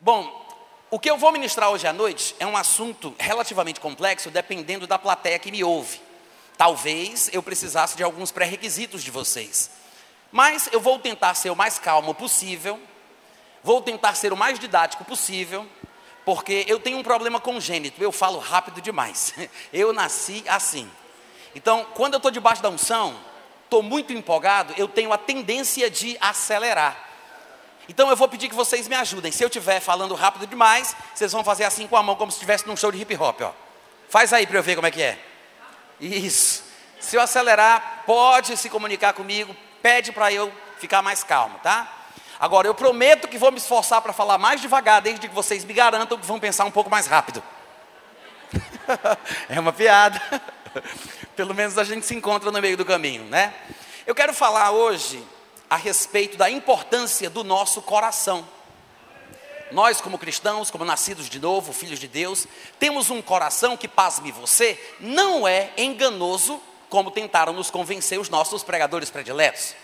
Bom, o que eu vou ministrar hoje à noite é um assunto relativamente complexo, dependendo da plateia que me ouve. Talvez eu precisasse de alguns pré-requisitos de vocês. Mas eu vou tentar ser o mais calmo possível, vou tentar ser o mais didático possível, porque eu tenho um problema congênito, eu falo rápido demais. Eu nasci assim. Então, quando eu estou debaixo da unção, estou muito empolgado, eu tenho a tendência de acelerar. Então eu vou pedir que vocês me ajudem. Se eu estiver falando rápido demais, vocês vão fazer assim com a mão, como se estivesse num show de hip hop. Ó. Faz aí para eu ver como é que é. Isso. Se eu acelerar, pode se comunicar comigo, pede para eu ficar mais calmo, tá? Agora, eu prometo que vou me esforçar para falar mais devagar, desde que vocês me garantam que vão pensar um pouco mais rápido. é uma piada. Pelo menos a gente se encontra no meio do caminho, né? Eu quero falar hoje a respeito da importância do nosso coração. Nós, como cristãos, como nascidos de novo, filhos de Deus, temos um coração que, pasme você, não é enganoso, como tentaram nos convencer os nossos pregadores prediletos.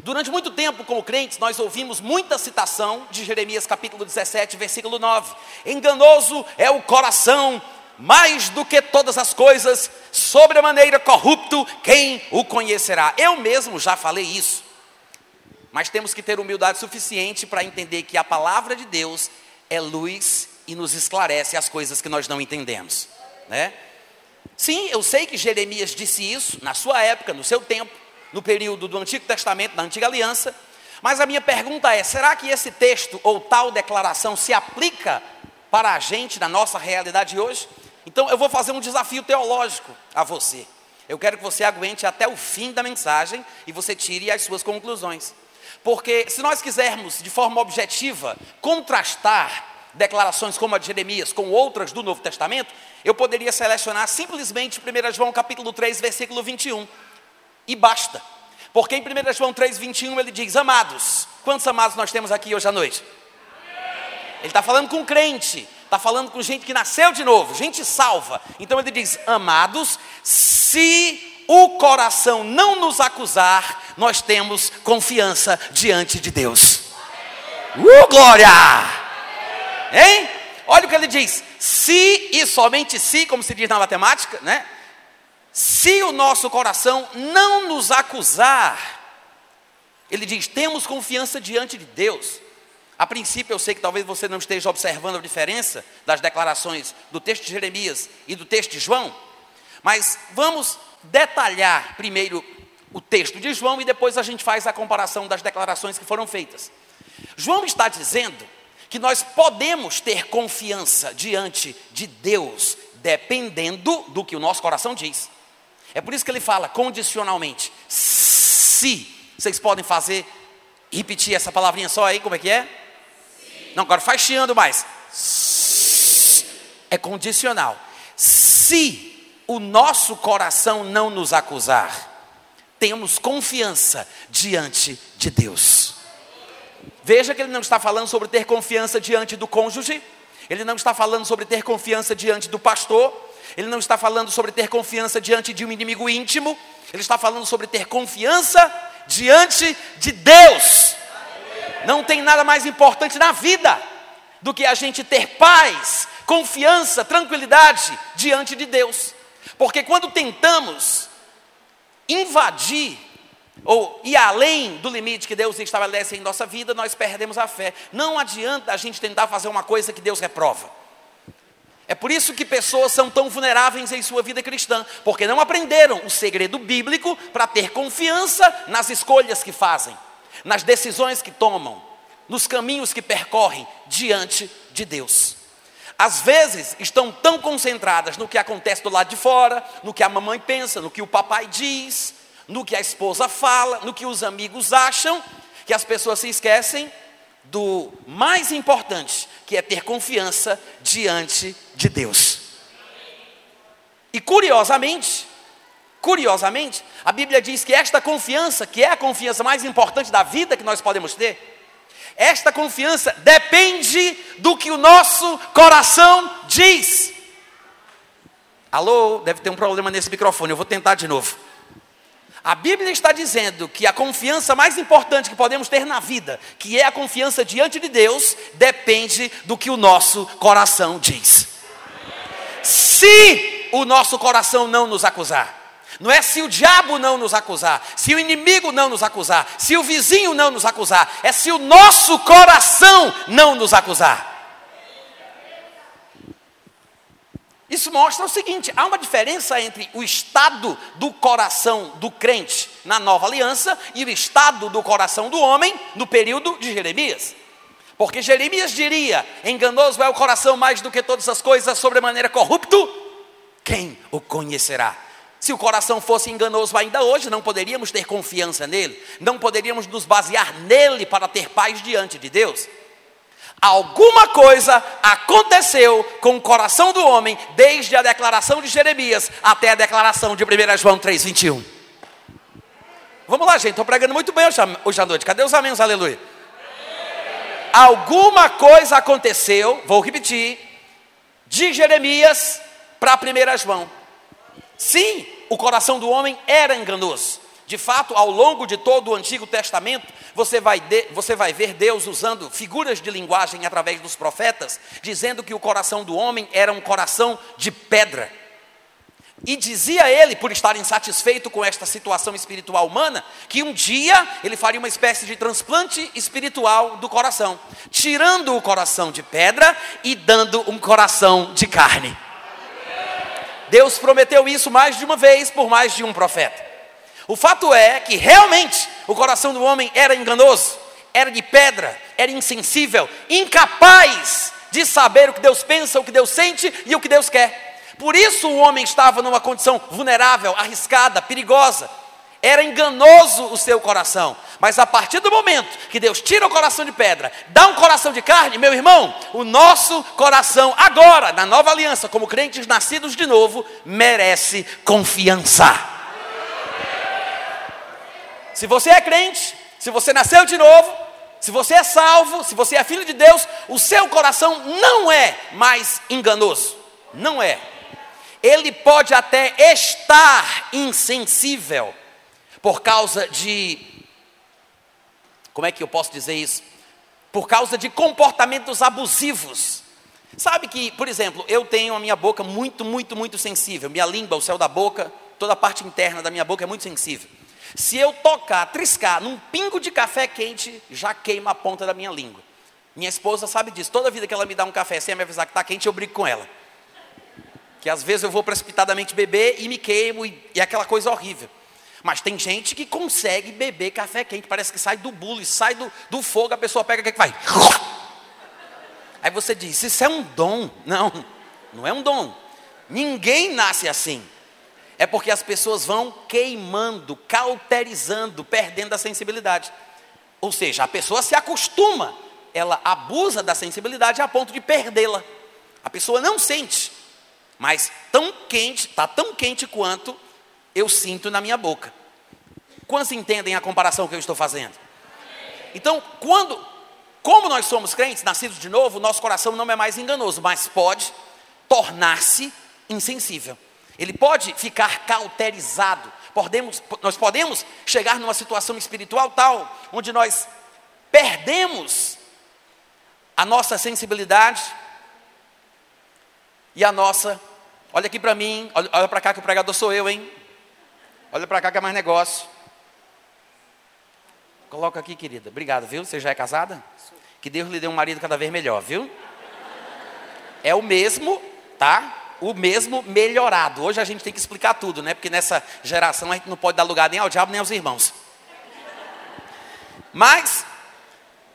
Durante muito tempo, como crentes, nós ouvimos muita citação de Jeremias capítulo 17, versículo 9: Enganoso é o coração, mais do que todas as coisas, sobremaneira corrupto, quem o conhecerá? Eu mesmo já falei isso. Mas temos que ter humildade suficiente para entender que a palavra de Deus é luz e nos esclarece as coisas que nós não entendemos, né? Sim, eu sei que Jeremias disse isso na sua época, no seu tempo, no período do Antigo Testamento, da Antiga Aliança. Mas a minha pergunta é: será que esse texto ou tal declaração se aplica para a gente na nossa realidade hoje? Então eu vou fazer um desafio teológico a você. Eu quero que você aguente até o fim da mensagem e você tire as suas conclusões. Porque se nós quisermos, de forma objetiva, contrastar declarações como a de Jeremias com outras do Novo Testamento, eu poderia selecionar simplesmente 1 João capítulo 3, versículo 21. E basta. Porque em 1 João 3, 21 ele diz: Amados, quantos amados nós temos aqui hoje à noite? Ele está falando com crente, está falando com gente que nasceu de novo, gente salva. Então ele diz: Amados, se o coração não nos acusar, nós temos confiança diante de Deus. Uh, glória! Hein? Olha o que ele diz: se e somente se, como se diz na matemática, né? Se o nosso coração não nos acusar, ele diz: temos confiança diante de Deus. A princípio, eu sei que talvez você não esteja observando a diferença das declarações do texto de Jeremias e do texto de João, mas vamos detalhar primeiro o texto de João e depois a gente faz a comparação das declarações que foram feitas. João está dizendo que nós podemos ter confiança diante de Deus, dependendo do que o nosso coração diz. É por isso que ele fala condicionalmente. Se vocês podem fazer, repetir essa palavrinha só aí, como é que é? Sim. Não, agora faz chiando mais. É condicional. Se o nosso coração não nos acusar, temos confiança diante de Deus. Veja que ele não está falando sobre ter confiança diante do cônjuge, ele não está falando sobre ter confiança diante do pastor, ele não está falando sobre ter confiança diante de um inimigo íntimo, ele está falando sobre ter confiança diante de Deus. Não tem nada mais importante na vida do que a gente ter paz, confiança, tranquilidade diante de Deus. Porque quando tentamos invadir ou ir além do limite que Deus estabelece em nossa vida, nós perdemos a fé. Não adianta a gente tentar fazer uma coisa que Deus reprova. É por isso que pessoas são tão vulneráveis em sua vida cristã, porque não aprenderam o segredo bíblico para ter confiança nas escolhas que fazem, nas decisões que tomam, nos caminhos que percorrem diante de Deus às vezes estão tão concentradas no que acontece do lado de fora, no que a mamãe pensa, no que o papai diz, no que a esposa fala, no que os amigos acham, que as pessoas se esquecem do mais importante, que é ter confiança diante de Deus. E curiosamente, curiosamente, a Bíblia diz que esta confiança, que é a confiança mais importante da vida que nós podemos ter, esta confiança depende do que o nosso coração diz. Alô, deve ter um problema nesse microfone, eu vou tentar de novo. A Bíblia está dizendo que a confiança mais importante que podemos ter na vida, que é a confiança diante de Deus, depende do que o nosso coração diz. Se o nosso coração não nos acusar, não é se o diabo não nos acusar, se o inimigo não nos acusar, se o vizinho não nos acusar, é se o nosso coração não nos acusar. Isso mostra o seguinte: há uma diferença entre o estado do coração do crente na nova aliança e o estado do coração do homem no período de Jeremias. Porque Jeremias diria: enganoso é o coração mais do que todas as coisas, sobremaneira corrupto, quem o conhecerá? Se o coração fosse enganoso ainda hoje, não poderíamos ter confiança nele, não poderíamos nos basear nele para ter paz diante de Deus. Alguma coisa aconteceu com o coração do homem, desde a declaração de Jeremias até a declaração de 1 João 3,21. Vamos lá, gente, estou pregando muito bem hoje, à noite. Cadê os amém, aleluia? Alguma coisa aconteceu, vou repetir, de Jeremias para 1 João. Sim, o coração do homem era enganoso. De fato, ao longo de todo o Antigo Testamento, você vai, de, você vai ver Deus usando figuras de linguagem através dos profetas, dizendo que o coração do homem era um coração de pedra. E dizia ele, por estar insatisfeito com esta situação espiritual humana, que um dia ele faria uma espécie de transplante espiritual do coração, tirando o coração de pedra e dando um coração de carne. Deus prometeu isso mais de uma vez por mais de um profeta. O fato é que realmente o coração do homem era enganoso, era de pedra, era insensível, incapaz de saber o que Deus pensa, o que Deus sente e o que Deus quer. Por isso o homem estava numa condição vulnerável, arriscada, perigosa. Era enganoso o seu coração. Mas a partir do momento que Deus tira o coração de pedra, dá um coração de carne, meu irmão, o nosso coração, agora, na nova aliança, como crentes nascidos de novo, merece confiança. Se você é crente, se você nasceu de novo, se você é salvo, se você é filho de Deus, o seu coração não é mais enganoso. Não é. Ele pode até estar insensível por causa de. Como é que eu posso dizer isso? Por causa de comportamentos abusivos. Sabe que, por exemplo, eu tenho a minha boca muito, muito, muito sensível. Minha língua, o céu da boca, toda a parte interna da minha boca é muito sensível. Se eu tocar, triscar num pingo de café quente, já queima a ponta da minha língua. Minha esposa sabe disso. Toda vida que ela me dá um café sem me avisar que está quente, eu brigo com ela. Que às vezes eu vou precipitadamente beber e me queimo e, e aquela coisa horrível. Mas tem gente que consegue beber café quente, parece que sai do bulo e sai do, do fogo, a pessoa pega o que vai. Aí você diz: Isso é um dom. Não, não é um dom. Ninguém nasce assim é porque as pessoas vão queimando, cauterizando, perdendo a sensibilidade. Ou seja, a pessoa se acostuma, ela abusa da sensibilidade a ponto de perdê-la. A pessoa não sente, mas tão quente, está tão quente quanto eu sinto na minha boca. Quantos entendem a comparação que eu estou fazendo? Então, quando, como nós somos crentes, nascidos de novo, nosso coração não é mais enganoso, mas pode tornar-se insensível. Ele pode ficar cauterizado. Podemos, nós podemos chegar numa situação espiritual tal, onde nós perdemos a nossa sensibilidade e a nossa. Olha aqui para mim, olha, olha para cá que o pregador sou eu, hein? Olha para cá que é mais negócio. Coloca aqui, querida. Obrigado, viu? Você já é casada? Que Deus lhe dê um marido cada vez melhor, viu? É o mesmo, tá? o mesmo melhorado. Hoje a gente tem que explicar tudo, né? Porque nessa geração a gente não pode dar lugar nem ao diabo nem aos irmãos. Mas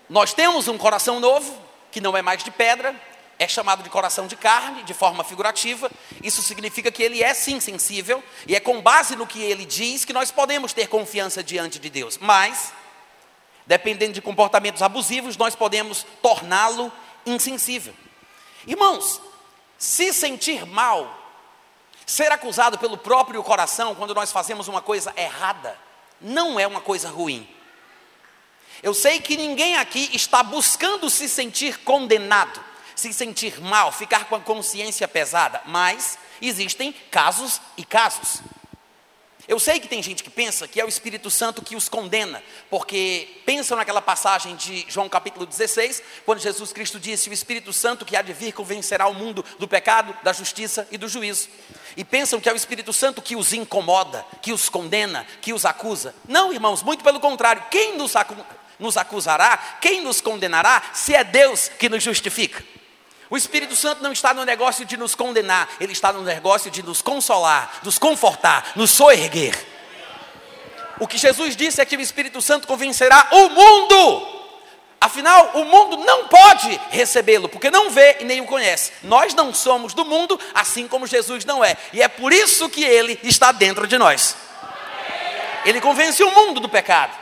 nós temos um coração novo, que não é mais de pedra, é chamado de coração de carne, de forma figurativa. Isso significa que ele é sim sensível, e é com base no que ele diz que nós podemos ter confiança diante de Deus. Mas, dependendo de comportamentos abusivos, nós podemos torná-lo insensível. Irmãos, se sentir mal, ser acusado pelo próprio coração quando nós fazemos uma coisa errada, não é uma coisa ruim. Eu sei que ninguém aqui está buscando se sentir condenado, se sentir mal, ficar com a consciência pesada, mas existem casos e casos. Eu sei que tem gente que pensa que é o Espírito Santo que os condena, porque pensam naquela passagem de João capítulo 16, quando Jesus Cristo disse: O Espírito Santo que há de vir convencerá o mundo do pecado, da justiça e do juízo. E pensam que é o Espírito Santo que os incomoda, que os condena, que os acusa. Não, irmãos, muito pelo contrário. Quem nos, acu nos acusará, quem nos condenará, se é Deus que nos justifica? O Espírito Santo não está no negócio de nos condenar, ele está no negócio de nos consolar, nos confortar, nos soerguer. O que Jesus disse é que o Espírito Santo convencerá o mundo. Afinal, o mundo não pode recebê-lo, porque não vê e nem o conhece. Nós não somos do mundo, assim como Jesus não é. E é por isso que ele está dentro de nós. Ele convence o mundo do pecado.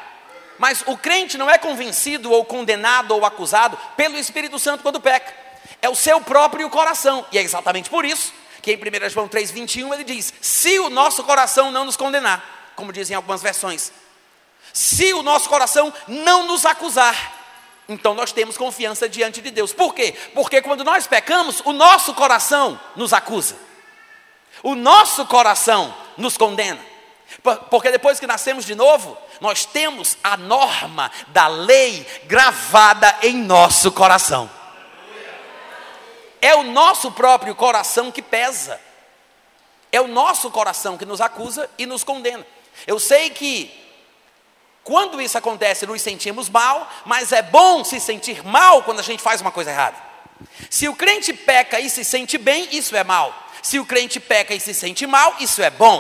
Mas o crente não é convencido ou condenado ou acusado pelo Espírito Santo quando peca é o seu próprio coração. E é exatamente por isso que em 1 João 3,21 ele diz: Se o nosso coração não nos condenar, como dizem algumas versões, se o nosso coração não nos acusar, então nós temos confiança diante de Deus. Por quê? Porque quando nós pecamos, o nosso coração nos acusa, o nosso coração nos condena. Porque depois que nascemos de novo, nós temos a norma da lei gravada em nosso coração. É o nosso próprio coração que pesa. É o nosso coração que nos acusa e nos condena. Eu sei que quando isso acontece, nos sentimos mal, mas é bom se sentir mal quando a gente faz uma coisa errada. Se o crente peca e se sente bem, isso é mal. Se o crente peca e se sente mal, isso é bom.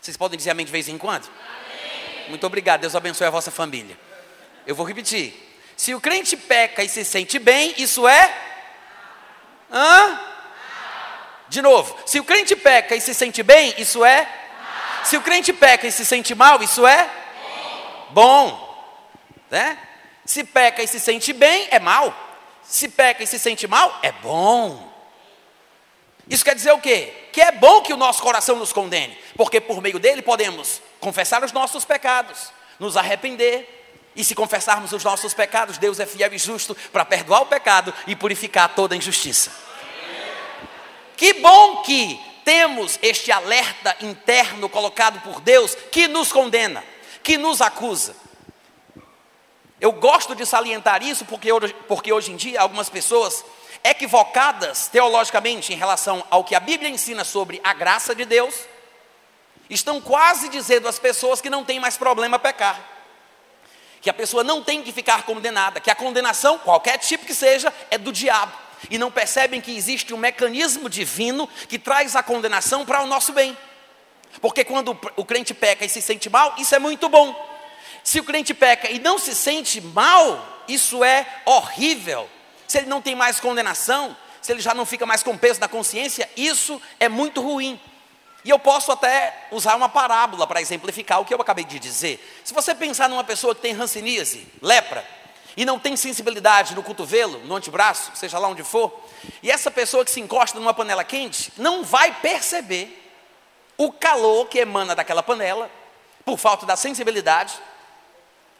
Vocês podem dizer amém de vez em quando? Amém. Muito obrigado, Deus abençoe a vossa família. Eu vou repetir. Se o crente peca e se sente bem, isso é? Hã? De novo, se o crente peca e se sente bem, isso é? Se o crente peca e se sente mal, isso é? Bom. Né? Se peca e se sente bem, é mal. Se peca e se sente mal, é bom. Isso quer dizer o quê? Que é bom que o nosso coração nos condene, porque por meio dele podemos confessar os nossos pecados, nos arrepender, e se confessarmos os nossos pecados, Deus é fiel e justo para perdoar o pecado e purificar toda injustiça. Que bom que temos este alerta interno colocado por Deus que nos condena, que nos acusa. Eu gosto de salientar isso porque hoje, porque hoje em dia algumas pessoas equivocadas teologicamente em relação ao que a Bíblia ensina sobre a graça de Deus, estão quase dizendo às pessoas que não tem mais problema pecar que a pessoa não tem que ficar condenada, que a condenação, qualquer tipo que seja, é do diabo. E não percebem que existe um mecanismo divino que traz a condenação para o nosso bem. Porque quando o crente peca e se sente mal, isso é muito bom. Se o crente peca e não se sente mal, isso é horrível. Se ele não tem mais condenação, se ele já não fica mais com peso na consciência, isso é muito ruim. E eu posso até usar uma parábola para exemplificar o que eu acabei de dizer. Se você pensar numa pessoa que tem ranceníase, lepra, e não tem sensibilidade no cotovelo, no antebraço, seja lá onde for, e essa pessoa que se encosta numa panela quente não vai perceber o calor que emana daquela panela, por falta da sensibilidade,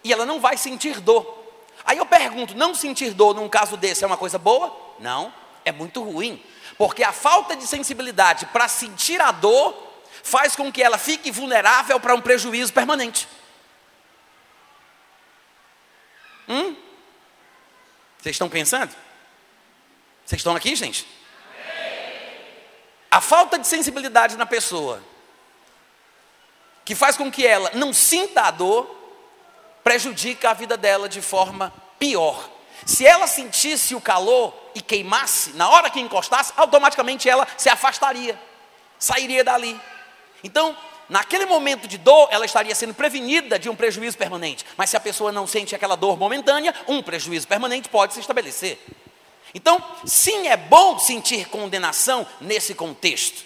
e ela não vai sentir dor. Aí eu pergunto: não sentir dor num caso desse é uma coisa boa? Não, é muito ruim. Porque a falta de sensibilidade para sentir a dor faz com que ela fique vulnerável para um prejuízo permanente. Hum? Vocês estão pensando? Vocês estão aqui, gente? A falta de sensibilidade na pessoa, que faz com que ela não sinta a dor, prejudica a vida dela de forma pior. Se ela sentisse o calor e queimasse, na hora que encostasse, automaticamente ela se afastaria, sairia dali. Então, naquele momento de dor, ela estaria sendo prevenida de um prejuízo permanente. Mas se a pessoa não sente aquela dor momentânea, um prejuízo permanente pode se estabelecer. Então, sim, é bom sentir condenação nesse contexto.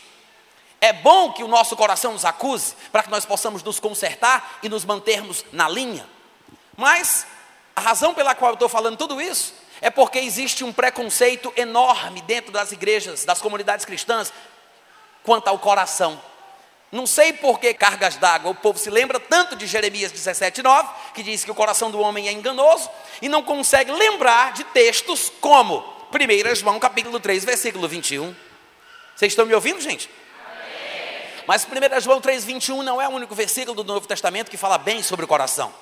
É bom que o nosso coração nos acuse, para que nós possamos nos consertar e nos mantermos na linha. Mas a razão pela qual eu estou falando tudo isso é porque existe um preconceito enorme dentro das igrejas, das comunidades cristãs, quanto ao coração. Não sei por que cargas d'água, o povo se lembra tanto de Jeremias 17,9, que diz que o coração do homem é enganoso, e não consegue lembrar de textos como 1 João capítulo 3, versículo 21. Vocês estão me ouvindo, gente? Mas 1 João 3,21 não é o único versículo do Novo Testamento que fala bem sobre o coração.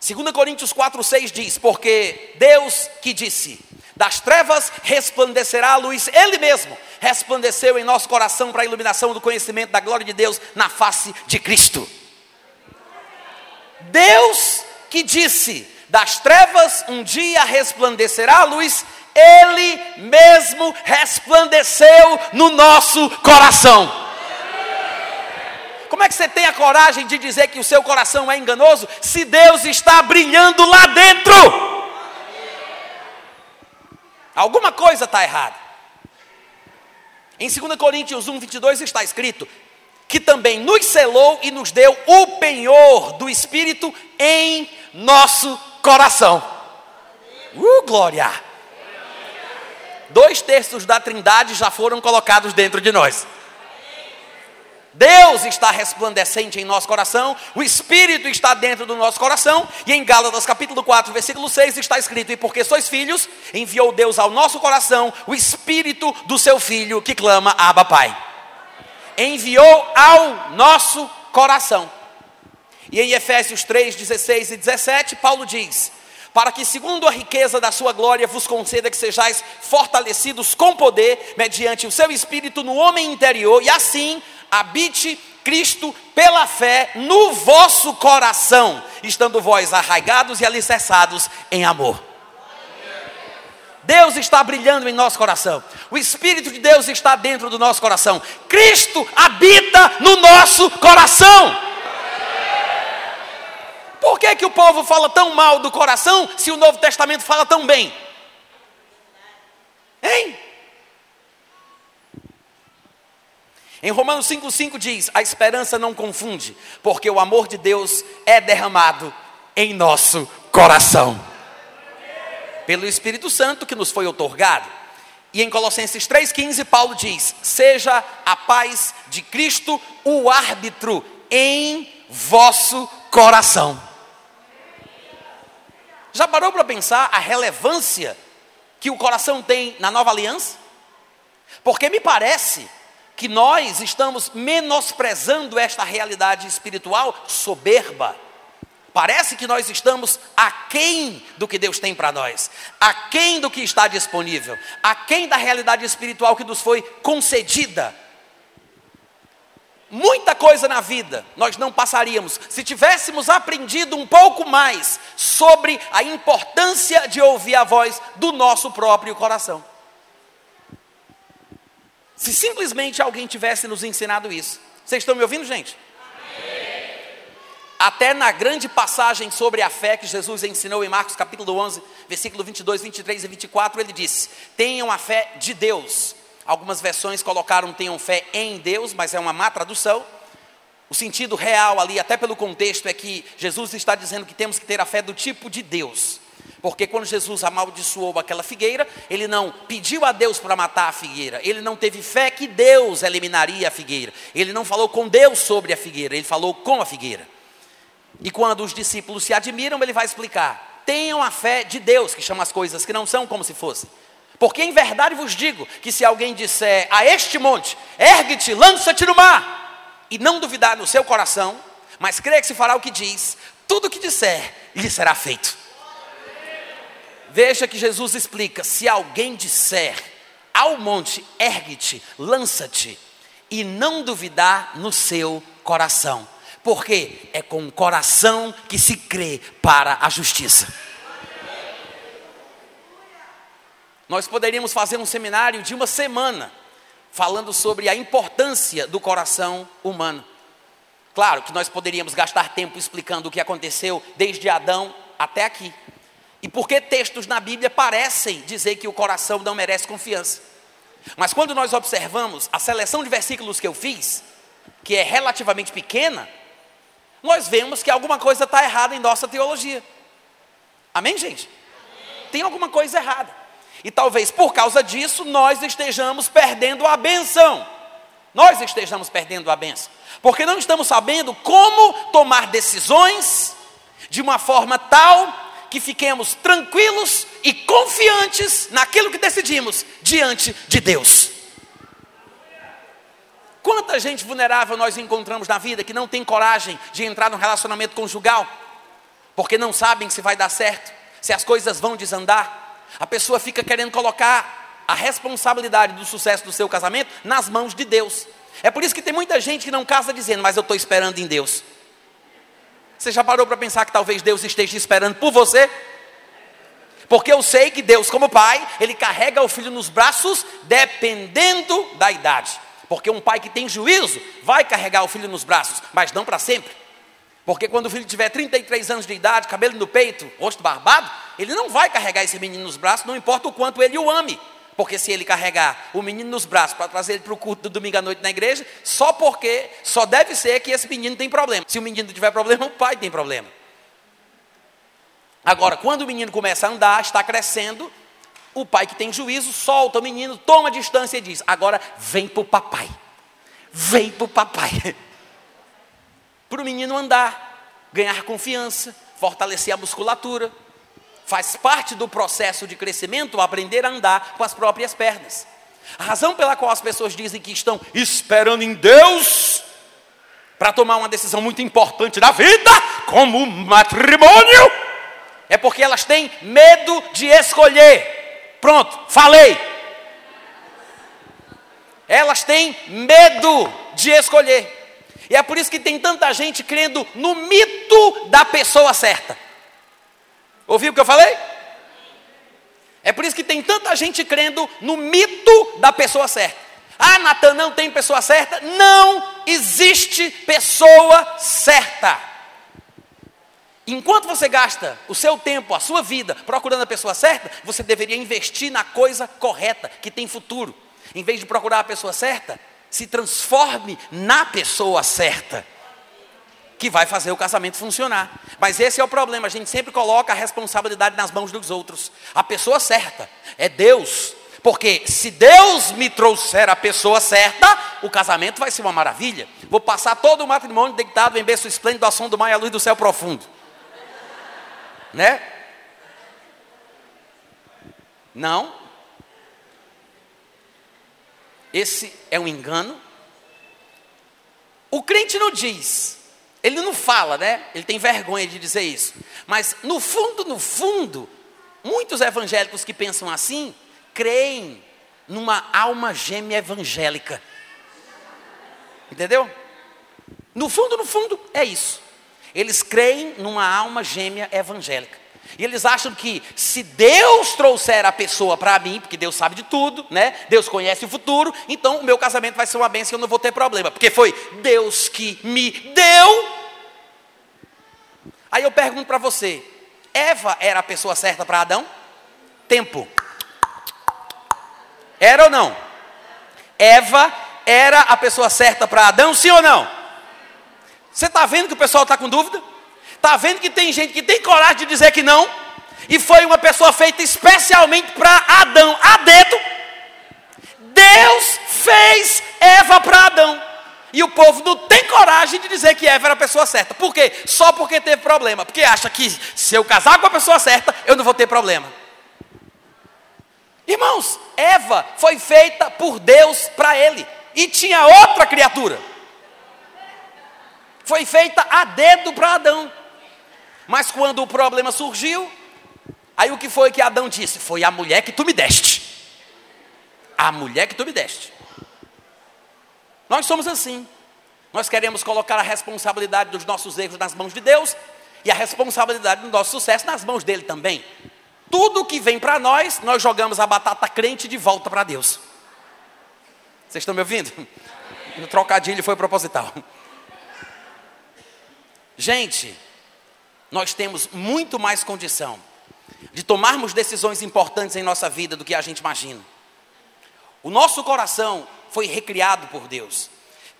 2 Coríntios 4,6 diz: Porque Deus que disse, das trevas resplandecerá a luz, Ele mesmo resplandeceu em nosso coração para a iluminação do conhecimento da glória de Deus na face de Cristo. Deus que disse, das trevas um dia resplandecerá a luz, Ele mesmo resplandeceu no nosso coração. Como é que você tem a coragem de dizer que o seu coração é enganoso se Deus está brilhando lá dentro? Alguma coisa está errada. Em 2 Coríntios 1, 22 está escrito: que também nos selou e nos deu o penhor do Espírito em nosso coração. Uh, glória! Dois terços da trindade já foram colocados dentro de nós. Deus está resplandecente em nosso coração, o Espírito está dentro do nosso coração, e em Gálatas capítulo 4, versículo 6 está escrito: E porque sois filhos, enviou Deus ao nosso coração o Espírito do seu Filho que clama, Abba Pai. Enviou ao nosso coração. E em Efésios 3, 16 e 17, Paulo diz: para que, segundo a riqueza da sua glória, vos conceda que sejais fortalecidos com poder, mediante o seu espírito no homem interior, e assim habite Cristo pela fé no vosso coração, estando vós arraigados e alicerçados em amor. Deus está brilhando em nosso coração. O Espírito de Deus está dentro do nosso coração. Cristo habita no nosso coração. Por que, que o povo fala tão mal do coração se o Novo Testamento fala tão bem? Hein? Em Romanos 5,5 diz: A esperança não confunde, porque o amor de Deus é derramado em nosso coração, pelo Espírito Santo que nos foi otorgado. E em Colossenses 3,15, Paulo diz: Seja a paz de Cristo o árbitro em vosso coração. Já parou para pensar a relevância que o coração tem na nova aliança? Porque me parece que nós estamos menosprezando esta realidade espiritual soberba. Parece que nós estamos aquém do que Deus tem para nós, aquém do que está disponível, aquém da realidade espiritual que nos foi concedida. Muita coisa na vida nós não passaríamos se tivéssemos aprendido um pouco mais sobre a importância de ouvir a voz do nosso próprio coração. Se simplesmente alguém tivesse nos ensinado isso. Vocês estão me ouvindo, gente? Até na grande passagem sobre a fé que Jesus ensinou em Marcos capítulo 11, versículo 22, 23 e 24, ele disse: Tenham a fé de Deus. Algumas versões colocaram tenham fé em Deus, mas é uma má tradução. O sentido real ali, até pelo contexto, é que Jesus está dizendo que temos que ter a fé do tipo de Deus. Porque quando Jesus amaldiçoou aquela figueira, ele não pediu a Deus para matar a figueira, ele não teve fé que Deus eliminaria a figueira, ele não falou com Deus sobre a figueira, ele falou com a figueira. E quando os discípulos se admiram, ele vai explicar: tenham a fé de Deus, que chama as coisas que não são como se fossem. Porque em verdade vos digo que se alguém disser a este monte, ergue-te, lança-te no mar, e não duvidar no seu coração, mas crer que se fará o que diz, tudo o que disser lhe será feito. Veja que Jesus explica: se alguém disser ao monte, ergue-te, lança-te, e não duvidar no seu coração, porque é com o coração que se crê para a justiça. Nós poderíamos fazer um seminário de uma semana falando sobre a importância do coração humano. Claro que nós poderíamos gastar tempo explicando o que aconteceu desde Adão até aqui. E por que textos na Bíblia parecem dizer que o coração não merece confiança? Mas quando nós observamos a seleção de versículos que eu fiz, que é relativamente pequena, nós vemos que alguma coisa está errada em nossa teologia. Amém, gente? Tem alguma coisa errada. E talvez por causa disso nós estejamos perdendo a benção. Nós estejamos perdendo a benção. Porque não estamos sabendo como tomar decisões de uma forma tal que fiquemos tranquilos e confiantes naquilo que decidimos diante de Deus. Quanta gente vulnerável nós encontramos na vida que não tem coragem de entrar num relacionamento conjugal, porque não sabem se vai dar certo, se as coisas vão desandar. A pessoa fica querendo colocar a responsabilidade do sucesso do seu casamento nas mãos de Deus. É por isso que tem muita gente que não casa dizendo, mas eu estou esperando em Deus. Você já parou para pensar que talvez Deus esteja esperando por você? Porque eu sei que Deus, como pai, ele carrega o filho nos braços dependendo da idade. Porque um pai que tem juízo vai carregar o filho nos braços, mas não para sempre. Porque quando o filho tiver 33 anos de idade, cabelo no peito, rosto barbado, ele não vai carregar esse menino nos braços, não importa o quanto ele o ame. Porque se ele carregar o menino nos braços para trazer ele para o culto do domingo à noite na igreja, só porque, só deve ser que esse menino tem problema. Se o menino tiver problema, o pai tem problema. Agora, quando o menino começa a andar, está crescendo, o pai que tem juízo solta o menino, toma distância e diz: Agora vem para o papai. Vem para o papai. para o menino andar, ganhar confiança, fortalecer a musculatura. Faz parte do processo de crescimento aprender a andar com as próprias pernas. A razão pela qual as pessoas dizem que estão esperando em Deus para tomar uma decisão muito importante da vida, como matrimônio, é porque elas têm medo de escolher. Pronto, falei. Elas têm medo de escolher. E é por isso que tem tanta gente crendo no mito da pessoa certa. Ouviu o que eu falei? É por isso que tem tanta gente crendo no mito da pessoa certa. Ah, Natan, não tem pessoa certa? Não existe pessoa certa. Enquanto você gasta o seu tempo, a sua vida, procurando a pessoa certa, você deveria investir na coisa correta, que tem futuro. Em vez de procurar a pessoa certa, se transforme na pessoa certa, que vai fazer o casamento funcionar. Mas esse é o problema, a gente sempre coloca a responsabilidade nas mãos dos outros. A pessoa certa é Deus. Porque se Deus me trouxer a pessoa certa, o casamento vai ser uma maravilha. Vou passar todo o matrimônio deitado em berço esplêndido ao som do mar e à luz do céu profundo né? Não. Esse é um engano. O crente não diz, ele não fala, né? Ele tem vergonha de dizer isso. Mas no fundo, no fundo, muitos evangélicos que pensam assim, creem numa alma gêmea evangélica. Entendeu? No fundo, no fundo, é isso. Eles creem numa alma gêmea evangélica. E eles acham que se Deus trouxer a pessoa para mim, porque Deus sabe de tudo, né? Deus conhece o futuro, então o meu casamento vai ser uma bênção e eu não vou ter problema, porque foi Deus que me deu. Aí eu pergunto para você: Eva era a pessoa certa para Adão? Tempo. Era ou não? Eva era a pessoa certa para Adão, sim ou não? Você está vendo que o pessoal está com dúvida? Está vendo que tem gente que tem coragem de dizer que não? E foi uma pessoa feita especialmente para Adão, a dedo. Deus fez Eva para Adão. E o povo não tem coragem de dizer que Eva era a pessoa certa. Por quê? Só porque teve problema. Porque acha que se eu casar com a pessoa certa, eu não vou ter problema. Irmãos, Eva foi feita por Deus para ele. E tinha outra criatura foi feita a dedo para Adão. Mas quando o problema surgiu, aí o que foi que Adão disse? Foi a mulher que tu me deste. A mulher que tu me deste. Nós somos assim. Nós queremos colocar a responsabilidade dos nossos erros nas mãos de Deus e a responsabilidade do nosso sucesso nas mãos dele também. Tudo que vem para nós, nós jogamos a batata crente de volta para Deus. Vocês estão me ouvindo? O trocadilho foi proposital. Gente, nós temos muito mais condição de tomarmos decisões importantes em nossa vida do que a gente imagina. O nosso coração foi recriado por Deus.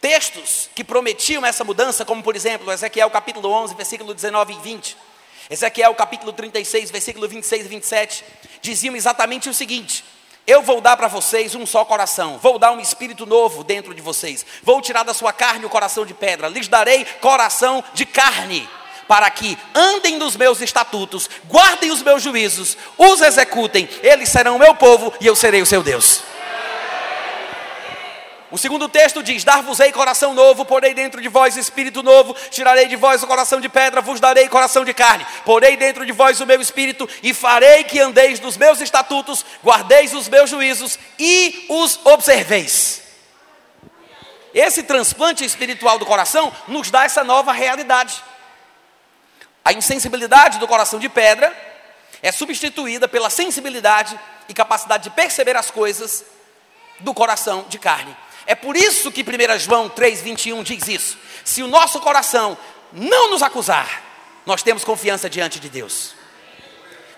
Textos que prometiam essa mudança, como por exemplo, Ezequiel capítulo 11, versículo 19 e 20, Ezequiel capítulo 36, versículo 26 e 27, diziam exatamente o seguinte: eu vou dar para vocês um só coração, vou dar um espírito novo dentro de vocês, vou tirar da sua carne o coração de pedra, lhes darei coração de carne, para que andem nos meus estatutos, guardem os meus juízos, os executem, eles serão o meu povo e eu serei o seu Deus. O segundo texto diz: Dar-vos-ei coração novo, porei dentro de vós espírito novo, tirarei de vós o coração de pedra, vos darei coração de carne, porei dentro de vós o meu espírito, e farei que andeis nos meus estatutos, guardeis os meus juízos e os observeis. Esse transplante espiritual do coração nos dá essa nova realidade. A insensibilidade do coração de pedra é substituída pela sensibilidade e capacidade de perceber as coisas do coração de carne. É por isso que 1 João 3,21 diz isso. Se o nosso coração não nos acusar, nós temos confiança diante de Deus.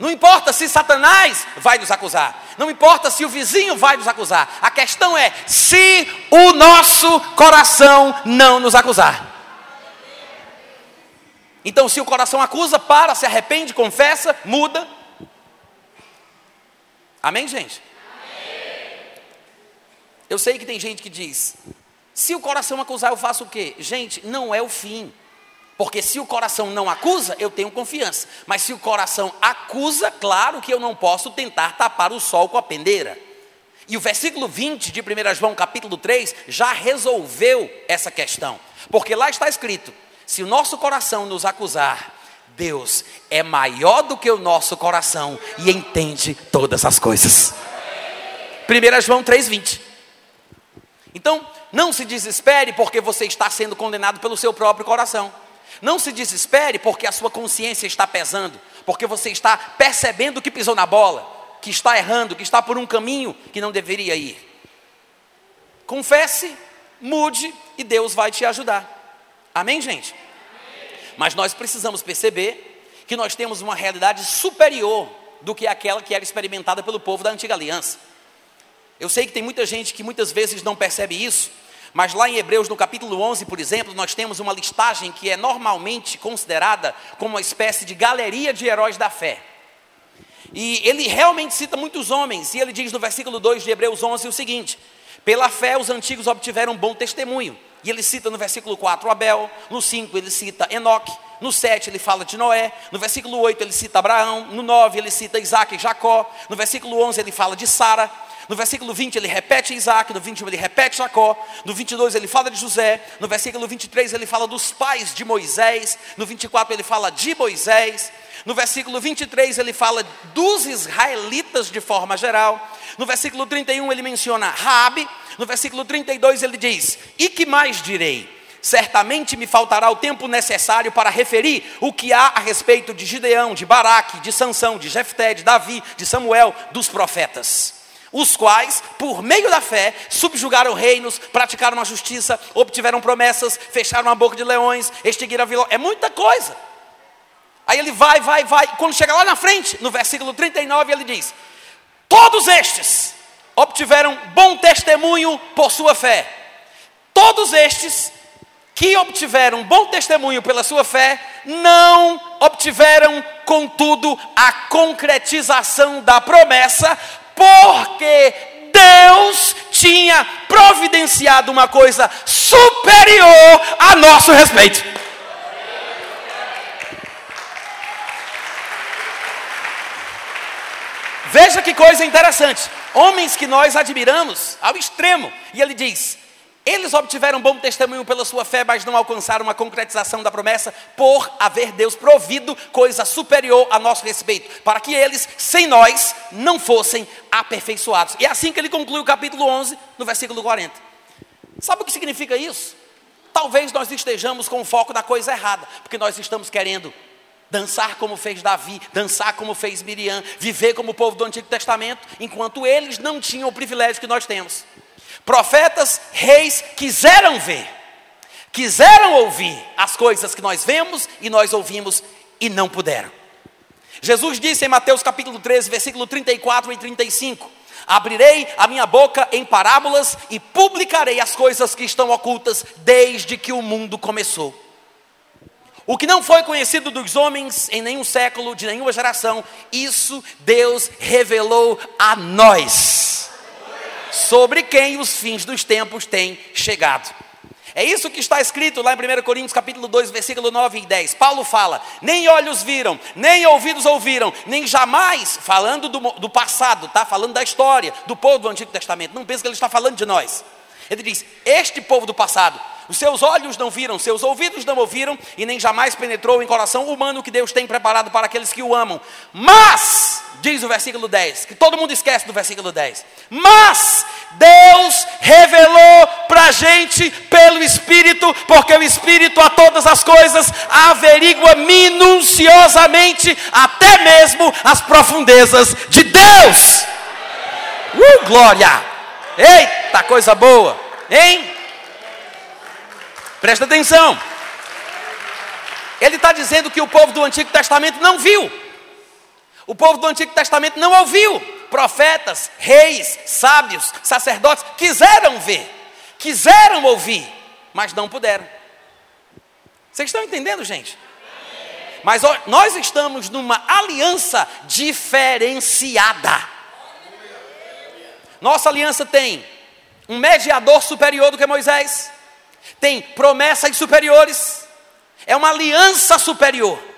Não importa se Satanás vai nos acusar, não importa se o vizinho vai nos acusar, a questão é se o nosso coração não nos acusar. Então, se o coração acusa, para, se arrepende, confessa, muda. Amém, gente? Eu sei que tem gente que diz: se o coração acusar, eu faço o quê? Gente, não é o fim. Porque se o coração não acusa, eu tenho confiança. Mas se o coração acusa, claro que eu não posso tentar tapar o sol com a pendeira. E o versículo 20 de 1 João capítulo 3 já resolveu essa questão. Porque lá está escrito: se o nosso coração nos acusar, Deus é maior do que o nosso coração e entende todas as coisas. 1 João 3,20. Então, não se desespere porque você está sendo condenado pelo seu próprio coração. Não se desespere porque a sua consciência está pesando, porque você está percebendo que pisou na bola, que está errando, que está por um caminho que não deveria ir. Confesse, mude e Deus vai te ajudar. Amém, gente? Mas nós precisamos perceber que nós temos uma realidade superior do que aquela que era experimentada pelo povo da antiga aliança. Eu sei que tem muita gente que muitas vezes não percebe isso, mas lá em Hebreus, no capítulo 11, por exemplo, nós temos uma listagem que é normalmente considerada como uma espécie de galeria de heróis da fé. E ele realmente cita muitos homens, e ele diz no versículo 2 de Hebreus 11 o seguinte: Pela fé os antigos obtiveram bom testemunho. E ele cita no versículo 4 Abel, no 5 ele cita Enoque, no 7 ele fala de Noé, no versículo 8 ele cita Abraão, no 9 ele cita Isaac e Jacó, no versículo 11 ele fala de Sara, no versículo 20 ele repete Isaac, no 21 ele repete Jacó, no 22 ele fala de José, no versículo 23 ele fala dos pais de Moisés, no 24 ele fala de Moisés, no versículo 23 ele fala dos israelitas de forma geral, no versículo 31 ele menciona Rabi, no versículo 32 ele diz: "E que mais direi?" certamente me faltará o tempo necessário para referir o que há a respeito de Gideão, de Baraque, de Sansão, de Jefté, de Davi, de Samuel, dos profetas. Os quais, por meio da fé, subjugaram reinos, praticaram a justiça, obtiveram promessas, fecharam a boca de leões, extinguiram a violência. É muita coisa. Aí ele vai, vai, vai. Quando chega lá na frente, no versículo 39, ele diz: Todos estes obtiveram bom testemunho por sua fé. Todos estes que obtiveram bom testemunho pela sua fé, não obtiveram, contudo, a concretização da promessa, porque Deus tinha providenciado uma coisa superior a nosso respeito. Veja que coisa interessante. Homens que nós admiramos ao extremo. E ele diz: eles obtiveram bom testemunho pela sua fé, mas não alcançaram a concretização da promessa, por haver Deus provido coisa superior a nosso respeito, para que eles, sem nós, não fossem aperfeiçoados. E é assim que ele conclui o capítulo 11, no versículo 40. Sabe o que significa isso? Talvez nós estejamos com o foco da coisa errada, porque nós estamos querendo dançar como fez Davi, dançar como fez Miriam, viver como o povo do Antigo Testamento, enquanto eles não tinham o privilégio que nós temos. Profetas, reis quiseram ver, quiseram ouvir as coisas que nós vemos e nós ouvimos e não puderam. Jesus disse em Mateus capítulo 13, versículo 34 e 35: Abrirei a minha boca em parábolas e publicarei as coisas que estão ocultas desde que o mundo começou. O que não foi conhecido dos homens em nenhum século, de nenhuma geração, isso Deus revelou a nós, sobre quem os fins dos tempos têm chegado. É isso que está escrito lá em 1 Coríntios capítulo 2, versículo 9 e 10. Paulo fala: nem olhos viram, nem ouvidos ouviram, nem jamais, falando do, do passado, tá? Falando da história, do povo do Antigo Testamento. Não pensa que ele está falando de nós Ele diz: Este povo do passado, os seus olhos não viram, seus ouvidos não ouviram, e nem jamais penetrou em coração humano o que Deus tem preparado para aqueles que o amam. Mas, diz o versículo 10, que todo mundo esquece do versículo 10. Mas Deus revelou para a gente pelo Espírito, porque o Espírito a todas as coisas averigua minuciosamente até mesmo as profundezas de Deus. Uh, glória! Eita, coisa boa, hein? Presta atenção. Ele está dizendo que o povo do Antigo Testamento não viu. O povo do Antigo Testamento não ouviu. Profetas, reis, sábios, sacerdotes quiseram ver, quiseram ouvir, mas não puderam. Vocês estão entendendo, gente? Mas nós estamos numa aliança diferenciada. Nossa aliança tem um mediador superior do que Moisés, tem promessas superiores, é uma aliança superior.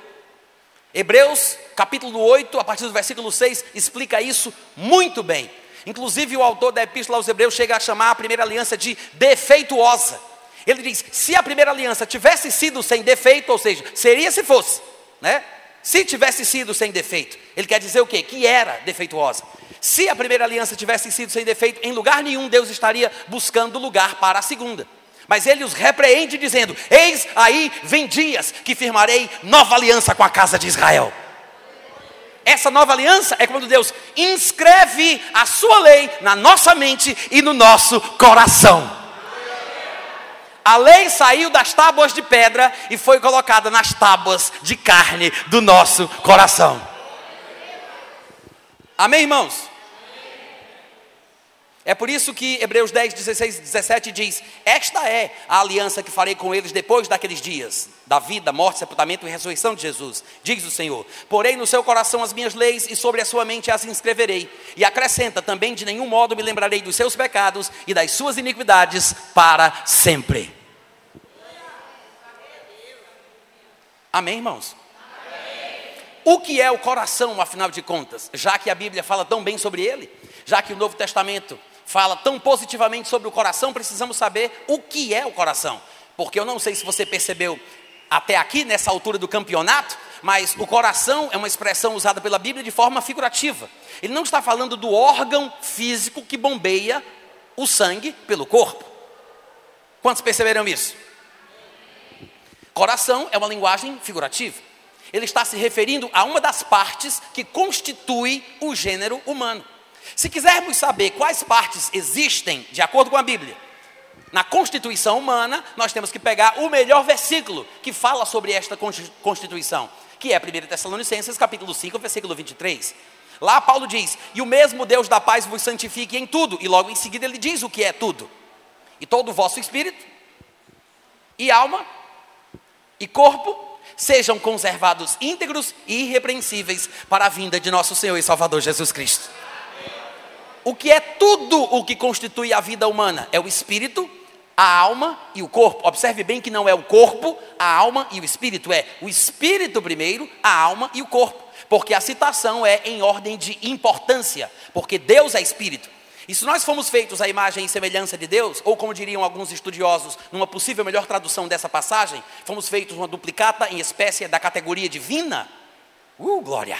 Hebreus capítulo 8, a partir do versículo 6, explica isso muito bem. Inclusive, o autor da Epístola aos Hebreus chega a chamar a primeira aliança de defeituosa. Ele diz: se a primeira aliança tivesse sido sem defeito, ou seja, seria se fosse, né? Se tivesse sido sem defeito, ele quer dizer o quê? Que era defeituosa. Se a primeira aliança tivesse sido sem defeito, em lugar nenhum Deus estaria buscando lugar para a segunda. Mas ele os repreende, dizendo: Eis aí vem dias que firmarei nova aliança com a casa de Israel. Essa nova aliança é quando Deus inscreve a sua lei na nossa mente e no nosso coração. A lei saiu das tábuas de pedra e foi colocada nas tábuas de carne do nosso coração. Amém, irmãos? É por isso que Hebreus 10, 16 17 diz: Esta é a aliança que farei com eles depois daqueles dias, da vida, morte, sepultamento e ressurreição de Jesus, diz o Senhor. Porém no seu coração as minhas leis e sobre a sua mente as inscreverei. E acrescenta também: de nenhum modo me lembrarei dos seus pecados e das suas iniquidades para sempre. Amém, irmãos? O que é o coração, afinal de contas? Já que a Bíblia fala tão bem sobre ele, já que o Novo Testamento fala tão positivamente sobre o coração, precisamos saber o que é o coração. Porque eu não sei se você percebeu até aqui, nessa altura do campeonato, mas o coração é uma expressão usada pela Bíblia de forma figurativa. Ele não está falando do órgão físico que bombeia o sangue pelo corpo. Quantos perceberam isso? Coração é uma linguagem figurativa. Ele está se referindo a uma das partes que constitui o gênero humano. Se quisermos saber quais partes existem, de acordo com a Bíblia, na constituição humana, nós temos que pegar o melhor versículo que fala sobre esta constituição, que é 1 Tessalonicenses, capítulo 5, versículo 23. Lá Paulo diz: E o mesmo Deus da paz vos santifique em tudo. E logo em seguida ele diz o que é tudo. E todo o vosso espírito, e alma, e corpo, sejam conservados íntegros e irrepreensíveis para a vinda de nosso Senhor e Salvador Jesus Cristo. O que é tudo o que constitui a vida humana? É o espírito, a alma e o corpo. Observe bem que não é o corpo, a alma e o espírito, é o espírito primeiro, a alma e o corpo. Porque a citação é em ordem de importância, porque Deus é espírito. E se nós fomos feitos à imagem e semelhança de Deus, ou como diriam alguns estudiosos, numa possível melhor tradução dessa passagem, fomos feitos uma duplicata em espécie da categoria divina, uh, glória!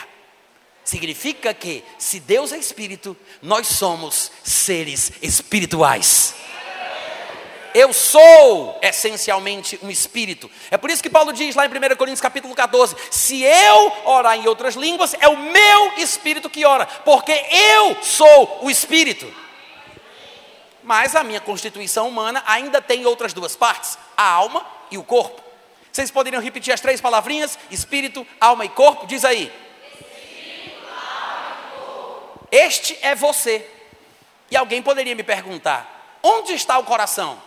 Significa que, se Deus é espírito, nós somos seres espirituais. Eu sou essencialmente um espírito. É por isso que Paulo diz lá em 1 Coríntios capítulo 14: se eu orar em outras línguas, é o meu espírito que ora, porque eu sou o espírito. Mas a minha constituição humana ainda tem outras duas partes: a alma e o corpo. Vocês poderiam repetir as três palavrinhas: espírito, alma e corpo? Diz aí. Este é você. E alguém poderia me perguntar: onde está o coração?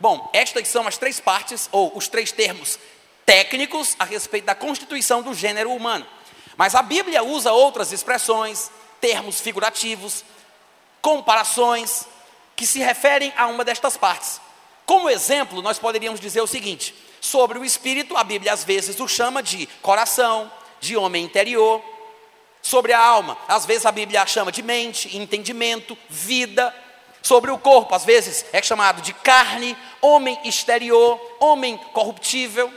Bom, estas são as três partes, ou os três termos técnicos a respeito da constituição do gênero humano. Mas a Bíblia usa outras expressões, termos figurativos, comparações, que se referem a uma destas partes. Como exemplo, nós poderíamos dizer o seguinte: sobre o espírito, a Bíblia às vezes o chama de coração, de homem interior, sobre a alma. Às vezes a Bíblia chama de mente, entendimento, vida. Sobre o corpo, às vezes é chamado de carne, homem exterior, homem corruptível.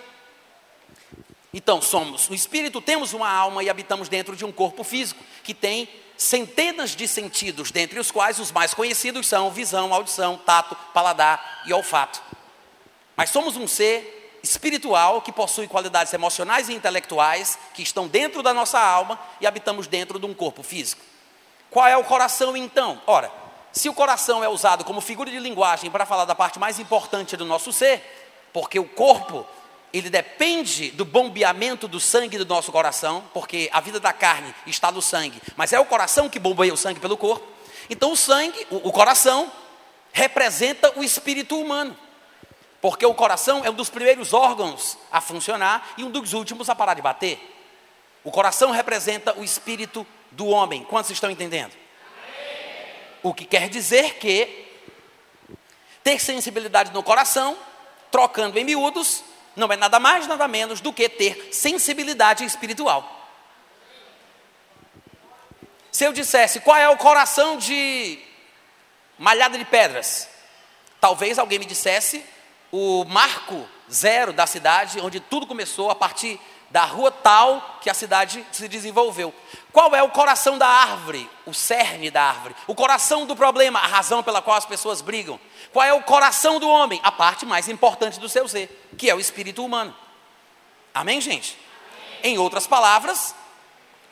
Então, somos no espírito, temos uma alma e habitamos dentro de um corpo físico que tem centenas de sentidos, dentre os quais os mais conhecidos são visão, audição, tato, paladar e olfato. Mas somos um ser espiritual que possui qualidades emocionais e intelectuais que estão dentro da nossa alma e habitamos dentro de um corpo físico. Qual é o coração então? Ora, se o coração é usado como figura de linguagem para falar da parte mais importante do nosso ser, porque o corpo ele depende do bombeamento do sangue do nosso coração, porque a vida da carne está no sangue, mas é o coração que bombeia o sangue pelo corpo. Então o sangue, o, o coração, representa o espírito humano. Porque o coração é um dos primeiros órgãos a funcionar e um dos últimos a parar de bater. O coração representa o espírito do homem. Quantos estão entendendo? O que quer dizer que ter sensibilidade no coração, trocando em miúdos, não é nada mais, nada menos do que ter sensibilidade espiritual. Se eu dissesse qual é o coração de Malhada de Pedras, talvez alguém me dissesse o marco zero da cidade, onde tudo começou a partir da rua tal que a cidade se desenvolveu. Qual é o coração da árvore? O cerne da árvore. O coração do problema, a razão pela qual as pessoas brigam. Qual é o coração do homem? A parte mais importante do seu ser, que é o espírito humano. Amém, gente? Em outras palavras,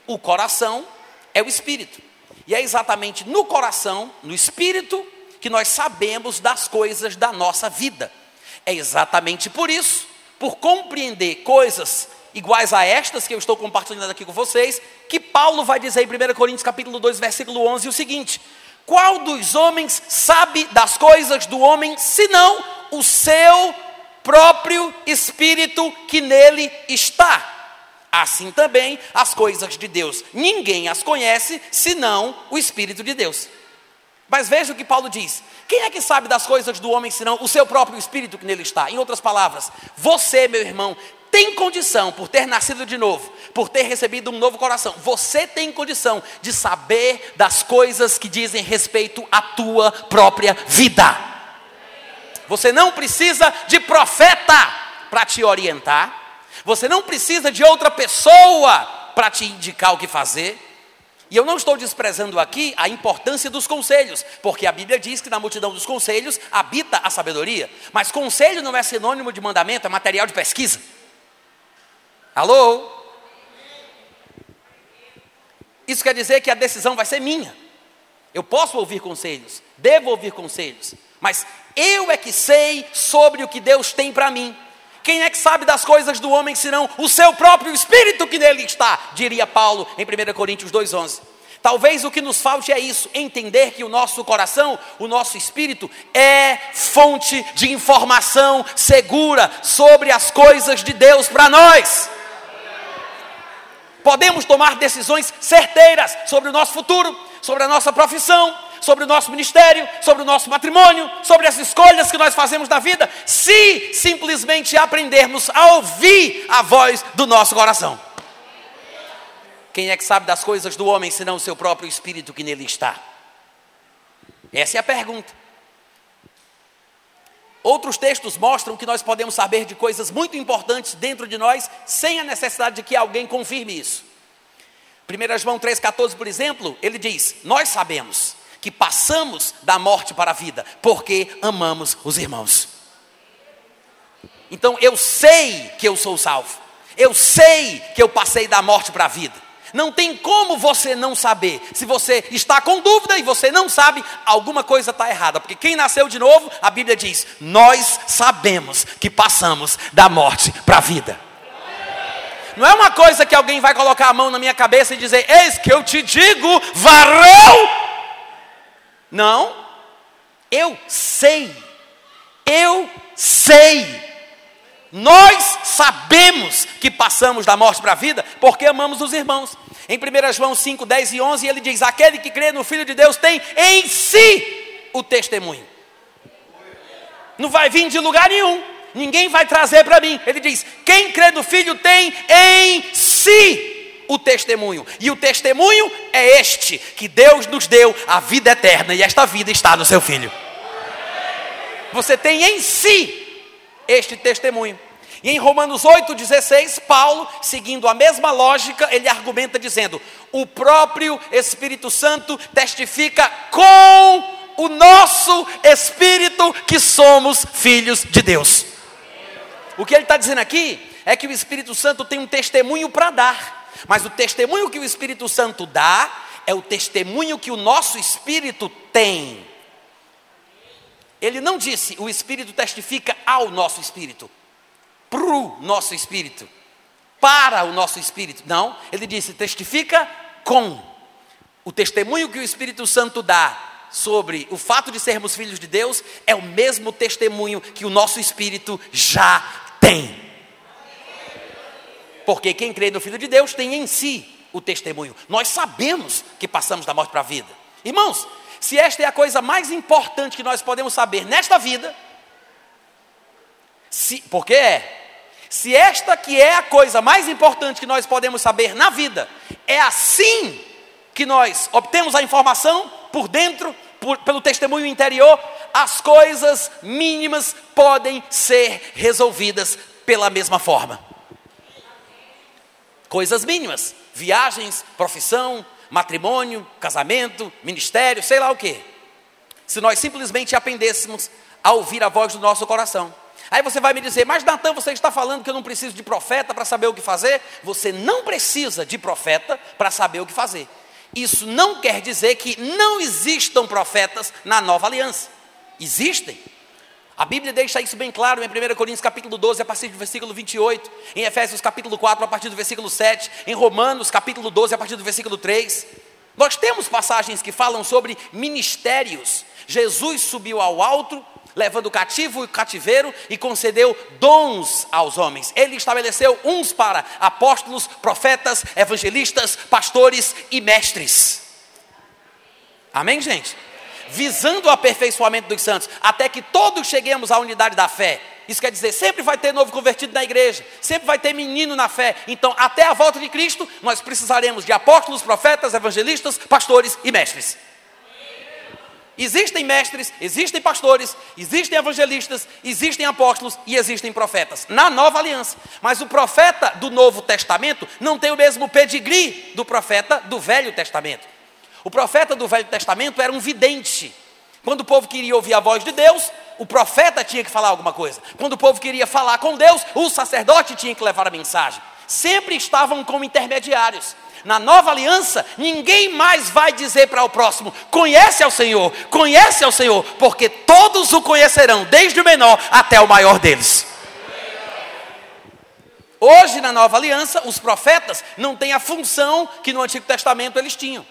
o coração é o espírito. E é exatamente no coração, no espírito, que nós sabemos das coisas da nossa vida. É exatamente por isso, por compreender coisas iguais a estas que eu estou compartilhando aqui com vocês, que Paulo vai dizer em 1 Coríntios capítulo 2, versículo 11 o seguinte: qual dos homens sabe das coisas do homem, senão o seu próprio espírito que nele está? Assim também as coisas de Deus. Ninguém as conhece senão o Espírito de Deus. Mas veja o que Paulo diz: quem é que sabe das coisas do homem senão o seu próprio espírito que nele está? Em outras palavras, você, meu irmão, tem condição, por ter nascido de novo, por ter recebido um novo coração, você tem condição de saber das coisas que dizem respeito à tua própria vida. Você não precisa de profeta para te orientar, você não precisa de outra pessoa para te indicar o que fazer. E eu não estou desprezando aqui a importância dos conselhos, porque a Bíblia diz que na multidão dos conselhos habita a sabedoria. Mas conselho não é sinônimo de mandamento, é material de pesquisa. Alô? Isso quer dizer que a decisão vai ser minha. Eu posso ouvir conselhos, devo ouvir conselhos, mas eu é que sei sobre o que Deus tem para mim. Quem é que sabe das coisas do homem senão o seu próprio espírito que nele está? Diria Paulo em 1 Coríntios 2,11. Talvez o que nos falte é isso, entender que o nosso coração, o nosso espírito, é fonte de informação segura sobre as coisas de Deus para nós podemos tomar decisões certeiras sobre o nosso futuro, sobre a nossa profissão, sobre o nosso ministério, sobre o nosso matrimônio, sobre as escolhas que nós fazemos na vida, se simplesmente aprendermos a ouvir a voz do nosso coração. Quem é que sabe das coisas do homem senão o seu próprio espírito que nele está? Essa é a pergunta. Outros textos mostram que nós podemos saber de coisas muito importantes dentro de nós, sem a necessidade de que alguém confirme isso. 1 João 3,14, por exemplo, ele diz: Nós sabemos que passamos da morte para a vida, porque amamos os irmãos. Então eu sei que eu sou salvo, eu sei que eu passei da morte para a vida. Não tem como você não saber. Se você está com dúvida e você não sabe, alguma coisa está errada. Porque quem nasceu de novo, a Bíblia diz: Nós sabemos que passamos da morte para a vida. Não é uma coisa que alguém vai colocar a mão na minha cabeça e dizer: Eis que eu te digo, varão. Não, eu sei, eu sei nós sabemos que passamos da morte para a vida porque amamos os irmãos. Em 1 João 5, 10 e 11, ele diz: Aquele que crê no Filho de Deus tem em si o testemunho. Não vai vir de lugar nenhum, ninguém vai trazer para mim. Ele diz: Quem crê no Filho tem em si o testemunho. E o testemunho é este: que Deus nos deu a vida eterna, e esta vida está no seu Filho. Você tem em si este testemunho. E em Romanos 8,16, Paulo, seguindo a mesma lógica, ele argumenta dizendo: o próprio Espírito Santo testifica com o nosso espírito que somos filhos de Deus. O que ele está dizendo aqui é que o Espírito Santo tem um testemunho para dar, mas o testemunho que o Espírito Santo dá é o testemunho que o nosso espírito tem. Ele não disse o Espírito testifica ao nosso espírito, para o nosso espírito, para o nosso espírito. Não, ele disse testifica com. O testemunho que o Espírito Santo dá sobre o fato de sermos filhos de Deus é o mesmo testemunho que o nosso espírito já tem. Porque quem crê no Filho de Deus tem em si o testemunho. Nós sabemos que passamos da morte para a vida. Irmãos, se esta é a coisa mais importante que nós podemos saber nesta vida, se, porque é, se esta que é a coisa mais importante que nós podemos saber na vida, é assim que nós obtemos a informação por dentro, por, pelo testemunho interior, as coisas mínimas podem ser resolvidas pela mesma forma. Coisas mínimas, viagens, profissão, matrimônio, casamento, ministério, sei lá o que. Se nós simplesmente aprendêssemos a ouvir a voz do nosso coração. Aí você vai me dizer, mas Natan, você está falando que eu não preciso de profeta para saber o que fazer? Você não precisa de profeta para saber o que fazer. Isso não quer dizer que não existam profetas na nova aliança. Existem. A Bíblia deixa isso bem claro em 1 Coríntios capítulo 12, a partir do versículo 28, em Efésios capítulo 4, a partir do versículo 7, em Romanos capítulo 12, a partir do versículo 3. Nós temos passagens que falam sobre ministérios. Jesus subiu ao alto, levando o cativo e o cativeiro e concedeu dons aos homens. Ele estabeleceu uns para apóstolos, profetas, evangelistas, pastores e mestres. Amém, gente? Visando o aperfeiçoamento dos santos, até que todos cheguemos à unidade da fé. Isso quer dizer, sempre vai ter novo convertido na igreja, sempre vai ter menino na fé. Então, até a volta de Cristo, nós precisaremos de apóstolos, profetas, evangelistas, pastores e mestres. Existem mestres, existem pastores, existem evangelistas, existem apóstolos e existem profetas na nova aliança. Mas o profeta do Novo Testamento não tem o mesmo pedigree do profeta do Velho Testamento. O profeta do Velho Testamento era um vidente. Quando o povo queria ouvir a voz de Deus, o profeta tinha que falar alguma coisa. Quando o povo queria falar com Deus, o sacerdote tinha que levar a mensagem. Sempre estavam como intermediários. Na nova aliança, ninguém mais vai dizer para o próximo: conhece ao Senhor, conhece ao Senhor, porque todos o conhecerão, desde o menor até o maior deles. Hoje, na nova aliança, os profetas não têm a função que no Antigo Testamento eles tinham.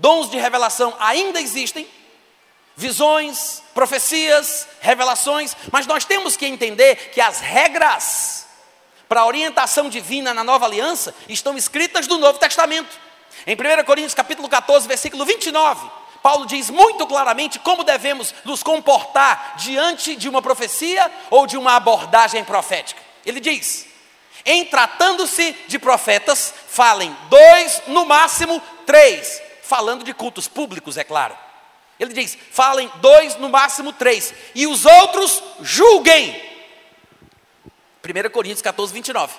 Dons de revelação ainda existem, visões, profecias, revelações, mas nós temos que entender que as regras para a orientação divina na nova aliança estão escritas no Novo Testamento. Em 1 Coríntios capítulo 14, versículo 29, Paulo diz muito claramente como devemos nos comportar diante de uma profecia ou de uma abordagem profética. Ele diz: em tratando-se de profetas, falem dois, no máximo três, falando de cultos públicos, é claro. Ele diz: falem dois, no máximo três, e os outros julguem. 1 Coríntios 14, 29.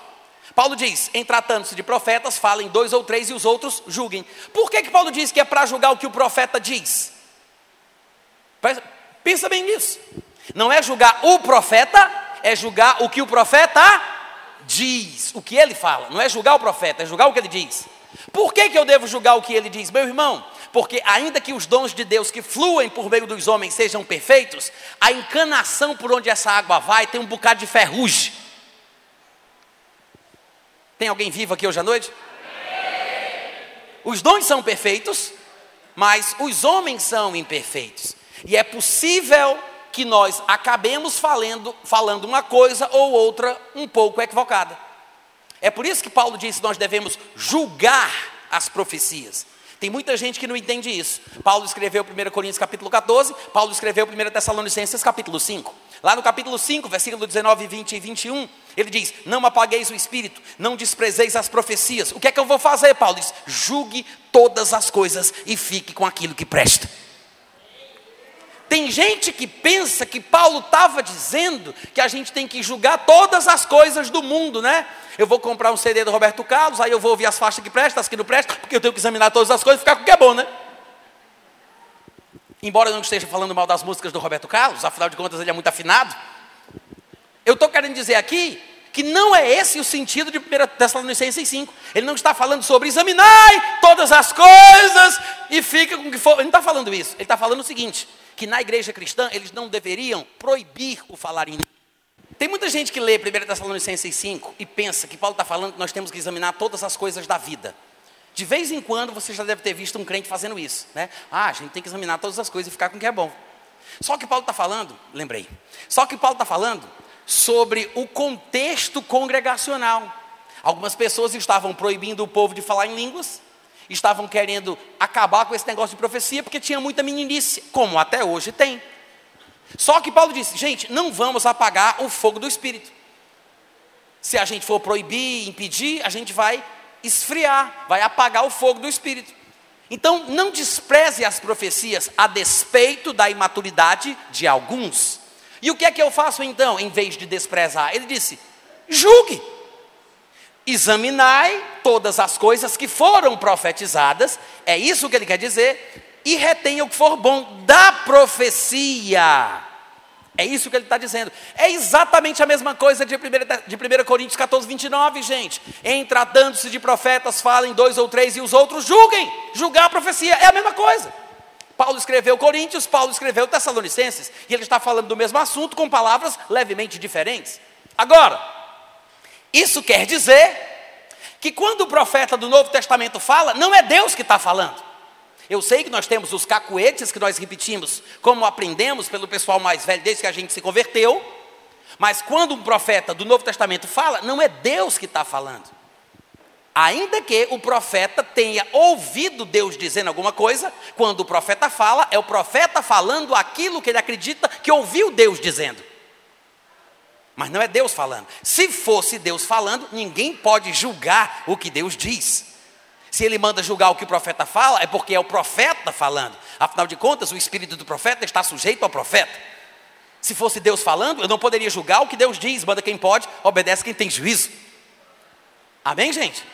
Paulo diz: em tratando-se de profetas, falem dois ou três e os outros julguem. Por que, que Paulo diz que é para julgar o que o profeta diz? Pensa bem nisso. Não é julgar o profeta, é julgar o que o profeta diz, o que ele fala. Não é julgar o profeta, é julgar o que ele diz. Por que, que eu devo julgar o que ele diz? Meu irmão, porque ainda que os dons de Deus que fluem por meio dos homens sejam perfeitos, a encanação por onde essa água vai tem um bocado de ferrugem. Tem alguém vivo aqui hoje à noite? Os dons são perfeitos, mas os homens são imperfeitos. E é possível que nós acabemos falando, falando uma coisa ou outra um pouco equivocada. É por isso que Paulo disse que nós devemos julgar as profecias. Tem muita gente que não entende isso. Paulo escreveu 1 Coríntios capítulo 14, Paulo escreveu 1 Tessalonicenses capítulo 5. Lá no capítulo 5, versículo 19, 20 e 21, ele diz: Não apagueis o espírito, não desprezeis as profecias. O que é que eu vou fazer, Paulo? Diz: Julgue todas as coisas e fique com aquilo que presta. Tem gente que pensa que Paulo estava dizendo que a gente tem que julgar todas as coisas do mundo, né? Eu vou comprar um CD do Roberto Carlos, aí eu vou ouvir as faixas que prestam, as que não prestam, porque eu tenho que examinar todas as coisas e ficar com o que é bom, né? Embora eu não esteja falando mal das músicas do Roberto Carlos, afinal de contas ele é muito afinado. Eu estou querendo dizer aqui que não é esse o sentido de 1 Tessalonicenses 5. Ele não está falando sobre examinar todas as coisas e fica com o que for. Ele não está falando isso. Ele está falando o seguinte: que na igreja cristã eles não deveriam proibir o falar em Tem muita gente que lê 1 Tessalonicenses 5 e pensa que Paulo está falando que nós temos que examinar todas as coisas da vida. De vez em quando você já deve ter visto um crente fazendo isso, né? Ah, a gente tem que examinar todas as coisas e ficar com o que é bom. Só que Paulo está falando, lembrei, só que Paulo está falando sobre o contexto congregacional. Algumas pessoas estavam proibindo o povo de falar em línguas, estavam querendo acabar com esse negócio de profecia, porque tinha muita meninice, como até hoje tem. Só que Paulo disse: gente, não vamos apagar o fogo do Espírito. Se a gente for proibir, impedir, a gente vai esfriar, vai apagar o fogo do Espírito. Então, não despreze as profecias a despeito da imaturidade de alguns. E o que é que eu faço então, em vez de desprezar? Ele disse: julgue. Examinai todas as coisas que foram profetizadas, é isso que ele quer dizer, e retenha o que for bom da profecia. É isso que ele está dizendo. É exatamente a mesma coisa de 1, de 1 Coríntios 14, 29, gente. Em tratando-se de profetas, falem dois ou três e os outros julguem. Julgar a profecia é a mesma coisa. Paulo escreveu Coríntios, Paulo escreveu Tessalonicenses, e ele está falando do mesmo assunto com palavras levemente diferentes. Agora, isso quer dizer que quando o profeta do Novo Testamento fala, não é Deus que está falando. Eu sei que nós temos os cacuetes que nós repetimos, como aprendemos pelo pessoal mais velho desde que a gente se converteu. Mas quando um profeta do Novo Testamento fala, não é Deus que está falando. Ainda que o profeta tenha ouvido Deus dizendo alguma coisa, quando o profeta fala, é o profeta falando aquilo que ele acredita que ouviu Deus dizendo. Mas não é Deus falando. Se fosse Deus falando, ninguém pode julgar o que Deus diz. Se ele manda julgar o que o profeta fala, é porque é o profeta falando. Afinal de contas, o espírito do profeta está sujeito ao profeta. Se fosse Deus falando, eu não poderia julgar o que Deus diz. Manda quem pode, obedece quem tem juízo. Amém, gente?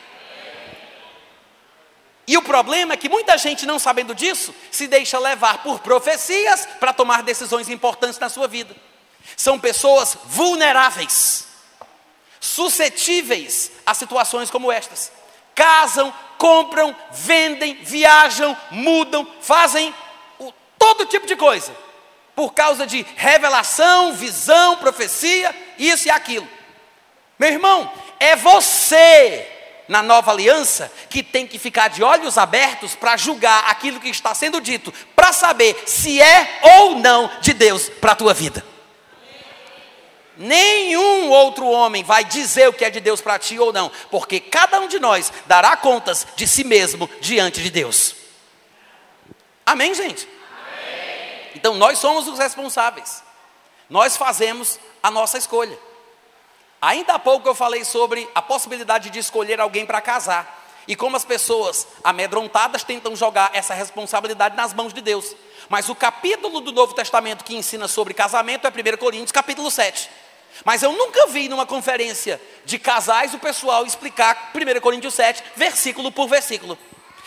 E o problema é que muita gente, não sabendo disso, se deixa levar por profecias para tomar decisões importantes na sua vida. São pessoas vulneráveis, suscetíveis a situações como estas. Casam, compram, vendem, viajam, mudam, fazem o, todo tipo de coisa, por causa de revelação, visão, profecia, isso e aquilo. Meu irmão, é você, na nova aliança, que tem que ficar de olhos abertos para julgar aquilo que está sendo dito, para saber se é ou não de Deus para a tua vida. Nenhum outro homem vai dizer o que é de Deus para ti ou não, porque cada um de nós dará contas de si mesmo diante de Deus. Amém, gente? Amém. Então nós somos os responsáveis, nós fazemos a nossa escolha. Ainda há pouco eu falei sobre a possibilidade de escolher alguém para casar. E como as pessoas amedrontadas tentam jogar essa responsabilidade nas mãos de Deus. Mas o capítulo do Novo Testamento que ensina sobre casamento é 1 Coríntios, capítulo 7. Mas eu nunca vi numa conferência de casais o pessoal explicar 1 Coríntios 7, versículo por versículo.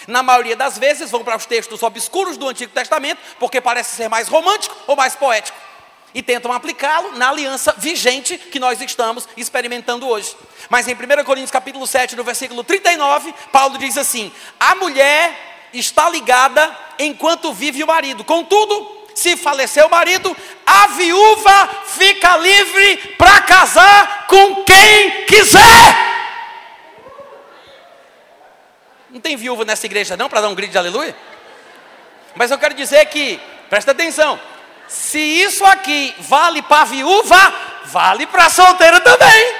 Na maioria das vezes vão para os textos obscuros do Antigo Testamento, porque parece ser mais romântico ou mais poético. E tentam aplicá-lo na aliança vigente que nós estamos experimentando hoje. Mas em 1 Coríntios capítulo 7, no versículo 39, Paulo diz assim: A mulher está ligada enquanto vive o marido. Contudo, se falecer o marido, a viúva fica livre para casar com quem quiser. Não tem viúva nessa igreja não para dar um grito de aleluia? Mas eu quero dizer que, presta atenção, se isso aqui vale para viúva, vale para solteira também.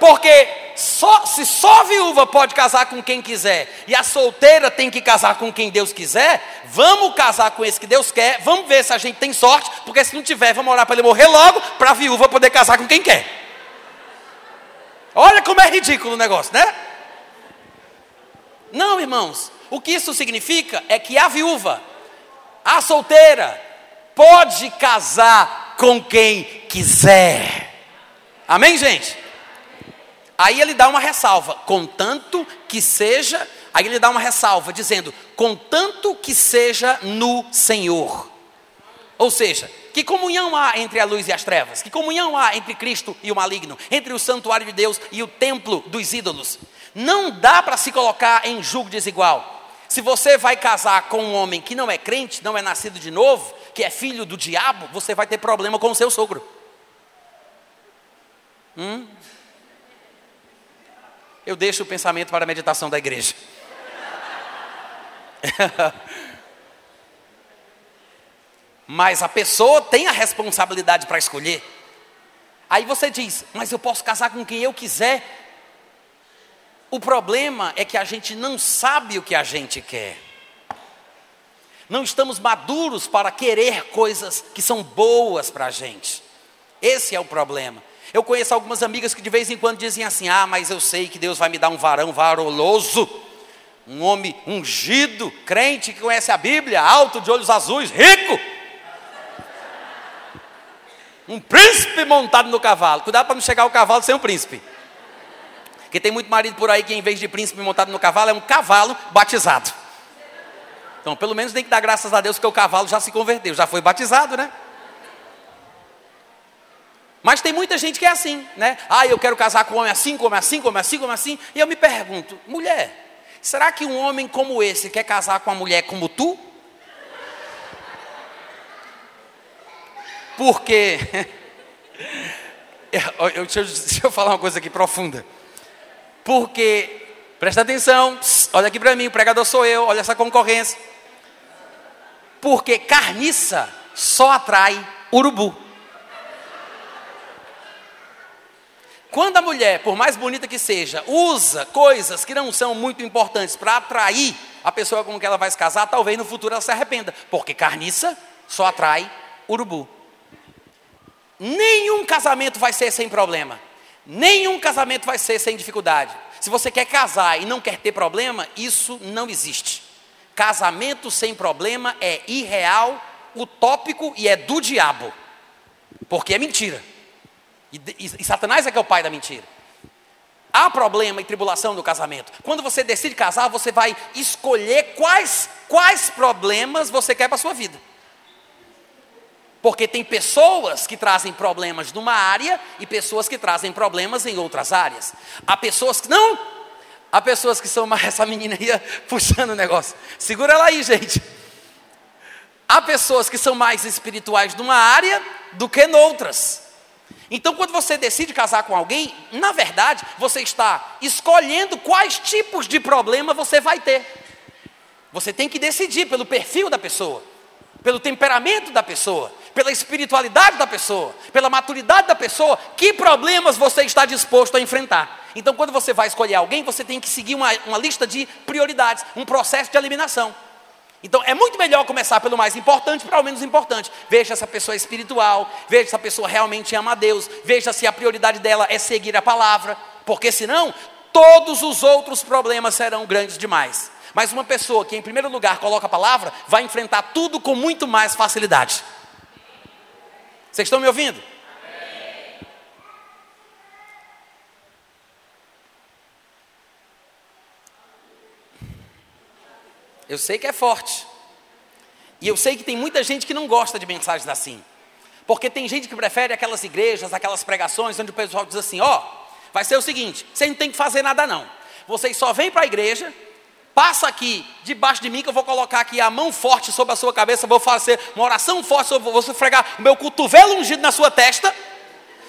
Porque só, se só a viúva pode casar com quem quiser e a solteira tem que casar com quem Deus quiser, vamos casar com esse que Deus quer, vamos ver se a gente tem sorte, porque se não tiver, vamos orar para ele morrer logo, para a viúva poder casar com quem quer. Olha como é ridículo o negócio, né? Não, irmãos, o que isso significa é que a viúva, a solteira, pode casar com quem quiser. Amém, gente? Aí ele dá uma ressalva, contanto que seja, aí ele dá uma ressalva, dizendo, contanto que seja no Senhor. Ou seja, que comunhão há entre a luz e as trevas? Que comunhão há entre Cristo e o maligno? Entre o santuário de Deus e o templo dos ídolos? Não dá para se colocar em julgo desigual. Se você vai casar com um homem que não é crente, não é nascido de novo, que é filho do diabo, você vai ter problema com o seu sogro. Hum? Eu deixo o pensamento para a meditação da igreja. mas a pessoa tem a responsabilidade para escolher. Aí você diz, mas eu posso casar com quem eu quiser. O problema é que a gente não sabe o que a gente quer. Não estamos maduros para querer coisas que são boas para a gente. Esse é o problema. Eu conheço algumas amigas que de vez em quando dizem assim: Ah, mas eu sei que Deus vai me dar um varão varoloso, um homem ungido, crente que conhece a Bíblia, alto, de olhos azuis, rico. Um príncipe montado no cavalo. Cuidado para não chegar o cavalo sem um príncipe. Porque tem muito marido por aí que, em vez de príncipe montado no cavalo, é um cavalo batizado. Então, pelo menos tem que dar graças a Deus que o cavalo já se converteu, já foi batizado, né? Mas tem muita gente que é assim, né? Ah, eu quero casar com um homem assim, como assim, como assim, como assim. E eu me pergunto, mulher, será que um homem como esse quer casar com uma mulher como tu? Porque. eu, deixa, eu, deixa eu falar uma coisa aqui profunda. Porque, presta atenção, olha aqui para mim, o pregador sou eu, olha essa concorrência. Porque carniça só atrai urubu. Quando a mulher, por mais bonita que seja, usa coisas que não são muito importantes para atrair a pessoa com quem ela vai se casar, talvez no futuro ela se arrependa, porque carniça só atrai urubu. Nenhum casamento vai ser sem problema. Nenhum casamento vai ser sem dificuldade. Se você quer casar e não quer ter problema, isso não existe. Casamento sem problema é irreal, utópico e é do diabo. Porque é mentira. E, e, e Satanás é que é o pai da mentira. Há problema e tribulação no casamento. Quando você decide casar, você vai escolher quais, quais problemas você quer para a sua vida. Porque tem pessoas que trazem problemas numa área e pessoas que trazem problemas em outras áreas. Há pessoas que não. Há pessoas que são mais. Essa menina ia puxando o negócio. Segura ela aí, gente. Há pessoas que são mais espirituais numa área do que noutras. Então, quando você decide casar com alguém, na verdade, você está escolhendo quais tipos de problema você vai ter. Você tem que decidir pelo perfil da pessoa, pelo temperamento da pessoa, pela espiritualidade da pessoa, pela maturidade da pessoa, que problemas você está disposto a enfrentar. Então, quando você vai escolher alguém, você tem que seguir uma, uma lista de prioridades, um processo de eliminação. Então é muito melhor começar pelo mais importante para o menos importante. Veja se a pessoa é espiritual, veja se a pessoa realmente ama a Deus, veja se a prioridade dela é seguir a palavra, porque senão todos os outros problemas serão grandes demais. Mas uma pessoa que em primeiro lugar coloca a palavra vai enfrentar tudo com muito mais facilidade. Vocês estão me ouvindo? Eu sei que é forte. E eu sei que tem muita gente que não gosta de mensagens assim. Porque tem gente que prefere aquelas igrejas, aquelas pregações, onde o pessoal diz assim: ó, oh, vai ser o seguinte, você não tem que fazer nada não. Vocês só vêm para a igreja, passa aqui debaixo de mim, que eu vou colocar aqui a mão forte sobre a sua cabeça, vou fazer uma oração forte, vou você fregar o meu cotovelo ungido na sua testa.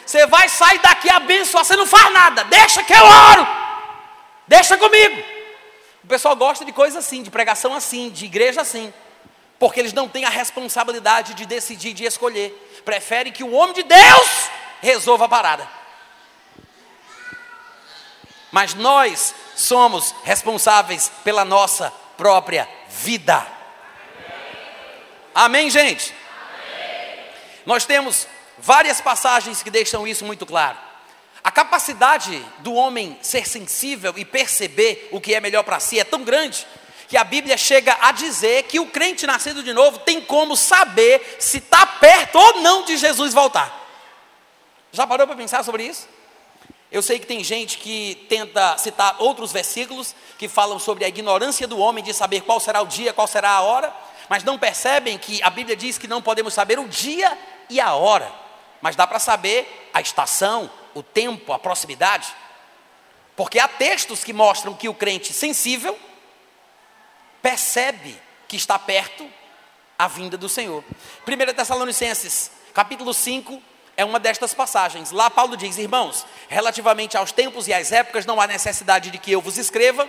Você vai sair daqui abençoado, você não faz nada, deixa que eu oro, deixa comigo. O pessoal gosta de coisa assim, de pregação assim, de igreja assim, porque eles não têm a responsabilidade de decidir, de escolher. Prefere que o homem de Deus resolva a parada. mas nós somos responsáveis pela nossa própria vida. Amém, gente? Nós temos várias passagens que deixam isso muito claro. A capacidade do homem ser sensível e perceber o que é melhor para si é tão grande que a Bíblia chega a dizer que o crente nascido de novo tem como saber se está perto ou não de Jesus voltar. Já parou para pensar sobre isso? Eu sei que tem gente que tenta citar outros versículos que falam sobre a ignorância do homem de saber qual será o dia, qual será a hora, mas não percebem que a Bíblia diz que não podemos saber o dia e a hora, mas dá para saber a estação, o tempo, a proximidade. Porque há textos que mostram que o crente sensível percebe que está perto a vinda do Senhor. 1 Tessalonicenses, capítulo 5, é uma destas passagens. Lá Paulo diz: Irmãos, relativamente aos tempos e às épocas, não há necessidade de que eu vos escreva,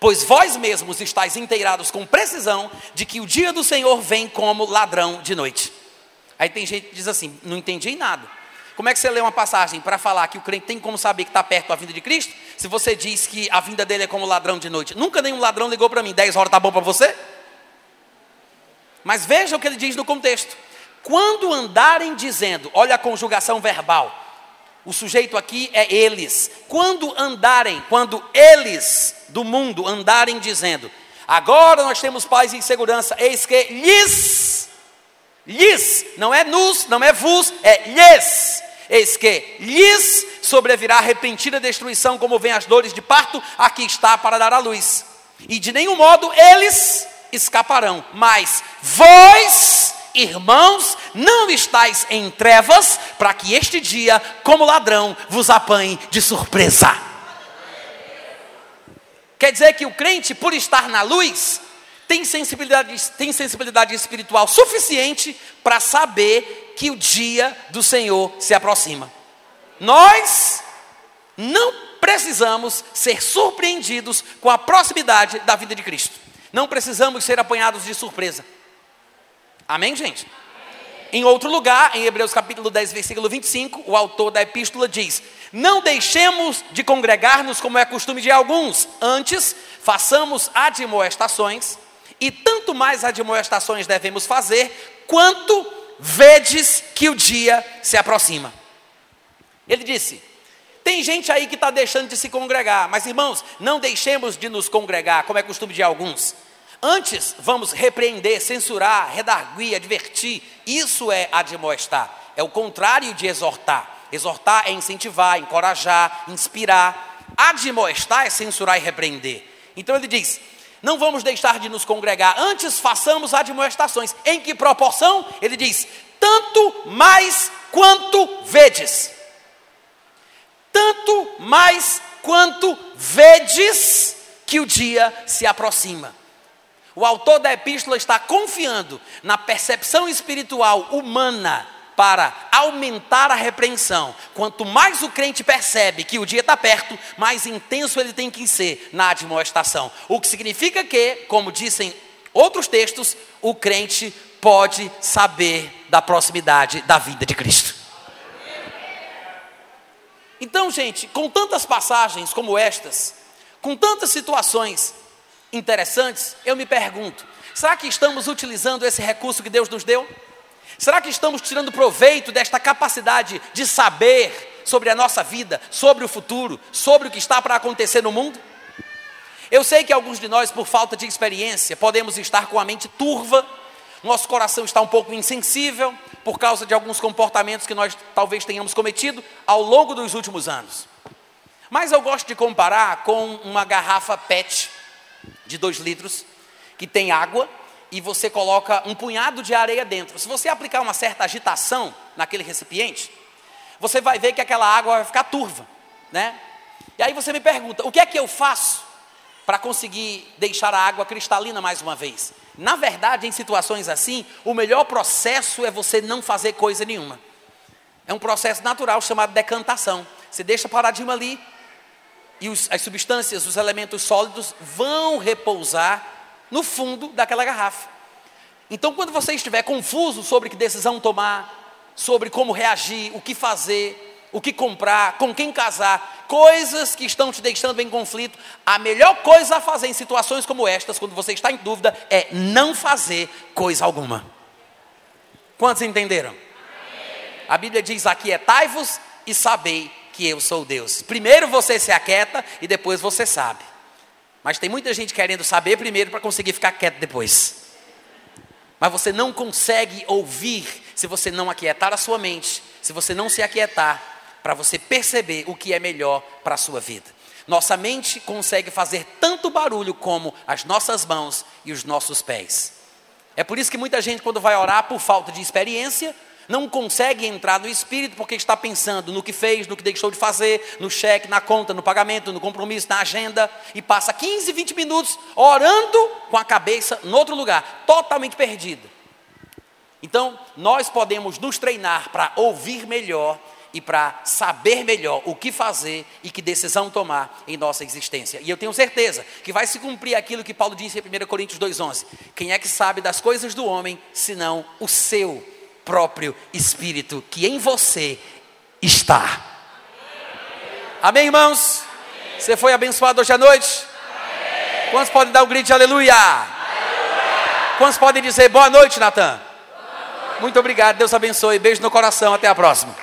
pois vós mesmos estáis inteirados com precisão de que o dia do Senhor vem como ladrão de noite. Aí tem gente que diz assim: Não entendi nada. Como é que você lê uma passagem para falar que o crente tem como saber que está perto a vinda de Cristo, se você diz que a vinda dele é como ladrão de noite? Nunca nenhum ladrão ligou para mim: 10 horas está bom para você? Mas veja o que ele diz no contexto. Quando andarem dizendo, olha a conjugação verbal, o sujeito aqui é eles. Quando andarem, quando eles do mundo andarem dizendo, agora nós temos paz e segurança, eis que lhes, lhes, não é nos, não é vos, é lhes, eis que lhes sobrevirá repentina destruição, como vem as dores de parto, aqui está para dar a luz. E de nenhum modo eles escaparão, mas vós Irmãos, não estáis em trevas, para que este dia, como ladrão, vos apanhe de surpresa. Quer dizer que o crente, por estar na luz, tem sensibilidade, tem sensibilidade espiritual suficiente para saber que o dia do Senhor se aproxima. Nós não precisamos ser surpreendidos com a proximidade da vida de Cristo. Não precisamos ser apanhados de surpresa. Amém, gente? Em outro lugar, em Hebreus capítulo 10, versículo 25, o autor da epístola diz: Não deixemos de congregar-nos como é costume de alguns, antes façamos admoestações, e tanto mais admoestações devemos fazer, quanto vedes que o dia se aproxima. Ele disse: tem gente aí que está deixando de se congregar, mas irmãos, não deixemos de nos congregar, como é costume de alguns. Antes, vamos repreender, censurar, redarguir, advertir. Isso é admoestar. É o contrário de exortar. Exortar é incentivar, encorajar, inspirar. Admoestar é censurar e repreender. Então ele diz: não vamos deixar de nos congregar, antes façamos admoestações. Em que proporção? Ele diz: tanto mais quanto vedes. Tanto mais quanto vedes que o dia se aproxima. O autor da epístola está confiando na percepção espiritual humana para aumentar a repreensão. Quanto mais o crente percebe que o dia está perto, mais intenso ele tem que ser na admoestação. O que significa que, como dizem outros textos, o crente pode saber da proximidade da vida de Cristo. Então, gente, com tantas passagens como estas, com tantas situações interessantes, eu me pergunto: será que estamos utilizando esse recurso que Deus nos deu? Será que estamos tirando proveito desta capacidade de saber sobre a nossa vida, sobre o futuro, sobre o que está para acontecer no mundo? Eu sei que alguns de nós, por falta de experiência, podemos estar com a mente turva, nosso coração está um pouco insensível por causa de alguns comportamentos que nós talvez tenhamos cometido ao longo dos últimos anos. Mas eu gosto de comparar com uma garrafa PET de 2 litros, que tem água, e você coloca um punhado de areia dentro. Se você aplicar uma certa agitação naquele recipiente, você vai ver que aquela água vai ficar turva, né? E aí você me pergunta, o que é que eu faço para conseguir deixar a água cristalina mais uma vez? Na verdade, em situações assim, o melhor processo é você não fazer coisa nenhuma. É um processo natural chamado decantação. Você deixa paradinho ali, e os, as substâncias, os elementos sólidos vão repousar no fundo daquela garrafa. Então, quando você estiver confuso sobre que decisão tomar, sobre como reagir, o que fazer, o que comprar, com quem casar, coisas que estão te deixando em conflito. A melhor coisa a fazer em situações como estas, quando você está em dúvida, é não fazer coisa alguma. Quantos entenderam? A Bíblia diz: Aquietai-vos e sabei que eu sou Deus. Primeiro você se aquieta e depois você sabe. Mas tem muita gente querendo saber primeiro para conseguir ficar quieto depois. Mas você não consegue ouvir se você não aquietar a sua mente, se você não se aquietar para você perceber o que é melhor para a sua vida. Nossa mente consegue fazer tanto barulho como as nossas mãos e os nossos pés. É por isso que muita gente, quando vai orar por falta de experiência, não consegue entrar no espírito porque está pensando no que fez, no que deixou de fazer, no cheque, na conta, no pagamento, no compromisso, na agenda, e passa 15, 20 minutos orando com a cabeça em outro lugar, totalmente perdida. Então, nós podemos nos treinar para ouvir melhor e para saber melhor o que fazer e que decisão tomar em nossa existência. E eu tenho certeza que vai se cumprir aquilo que Paulo disse em 1 Coríntios 2,11: Quem é que sabe das coisas do homem, senão o seu próprio Espírito que em você está? Amém, irmãos? Você foi abençoado hoje à noite? Quantos podem dar um grito de aleluia? aleluia? Quantos podem dizer boa noite, Natan? Muito obrigado, Deus abençoe. Beijo no coração, até a próxima.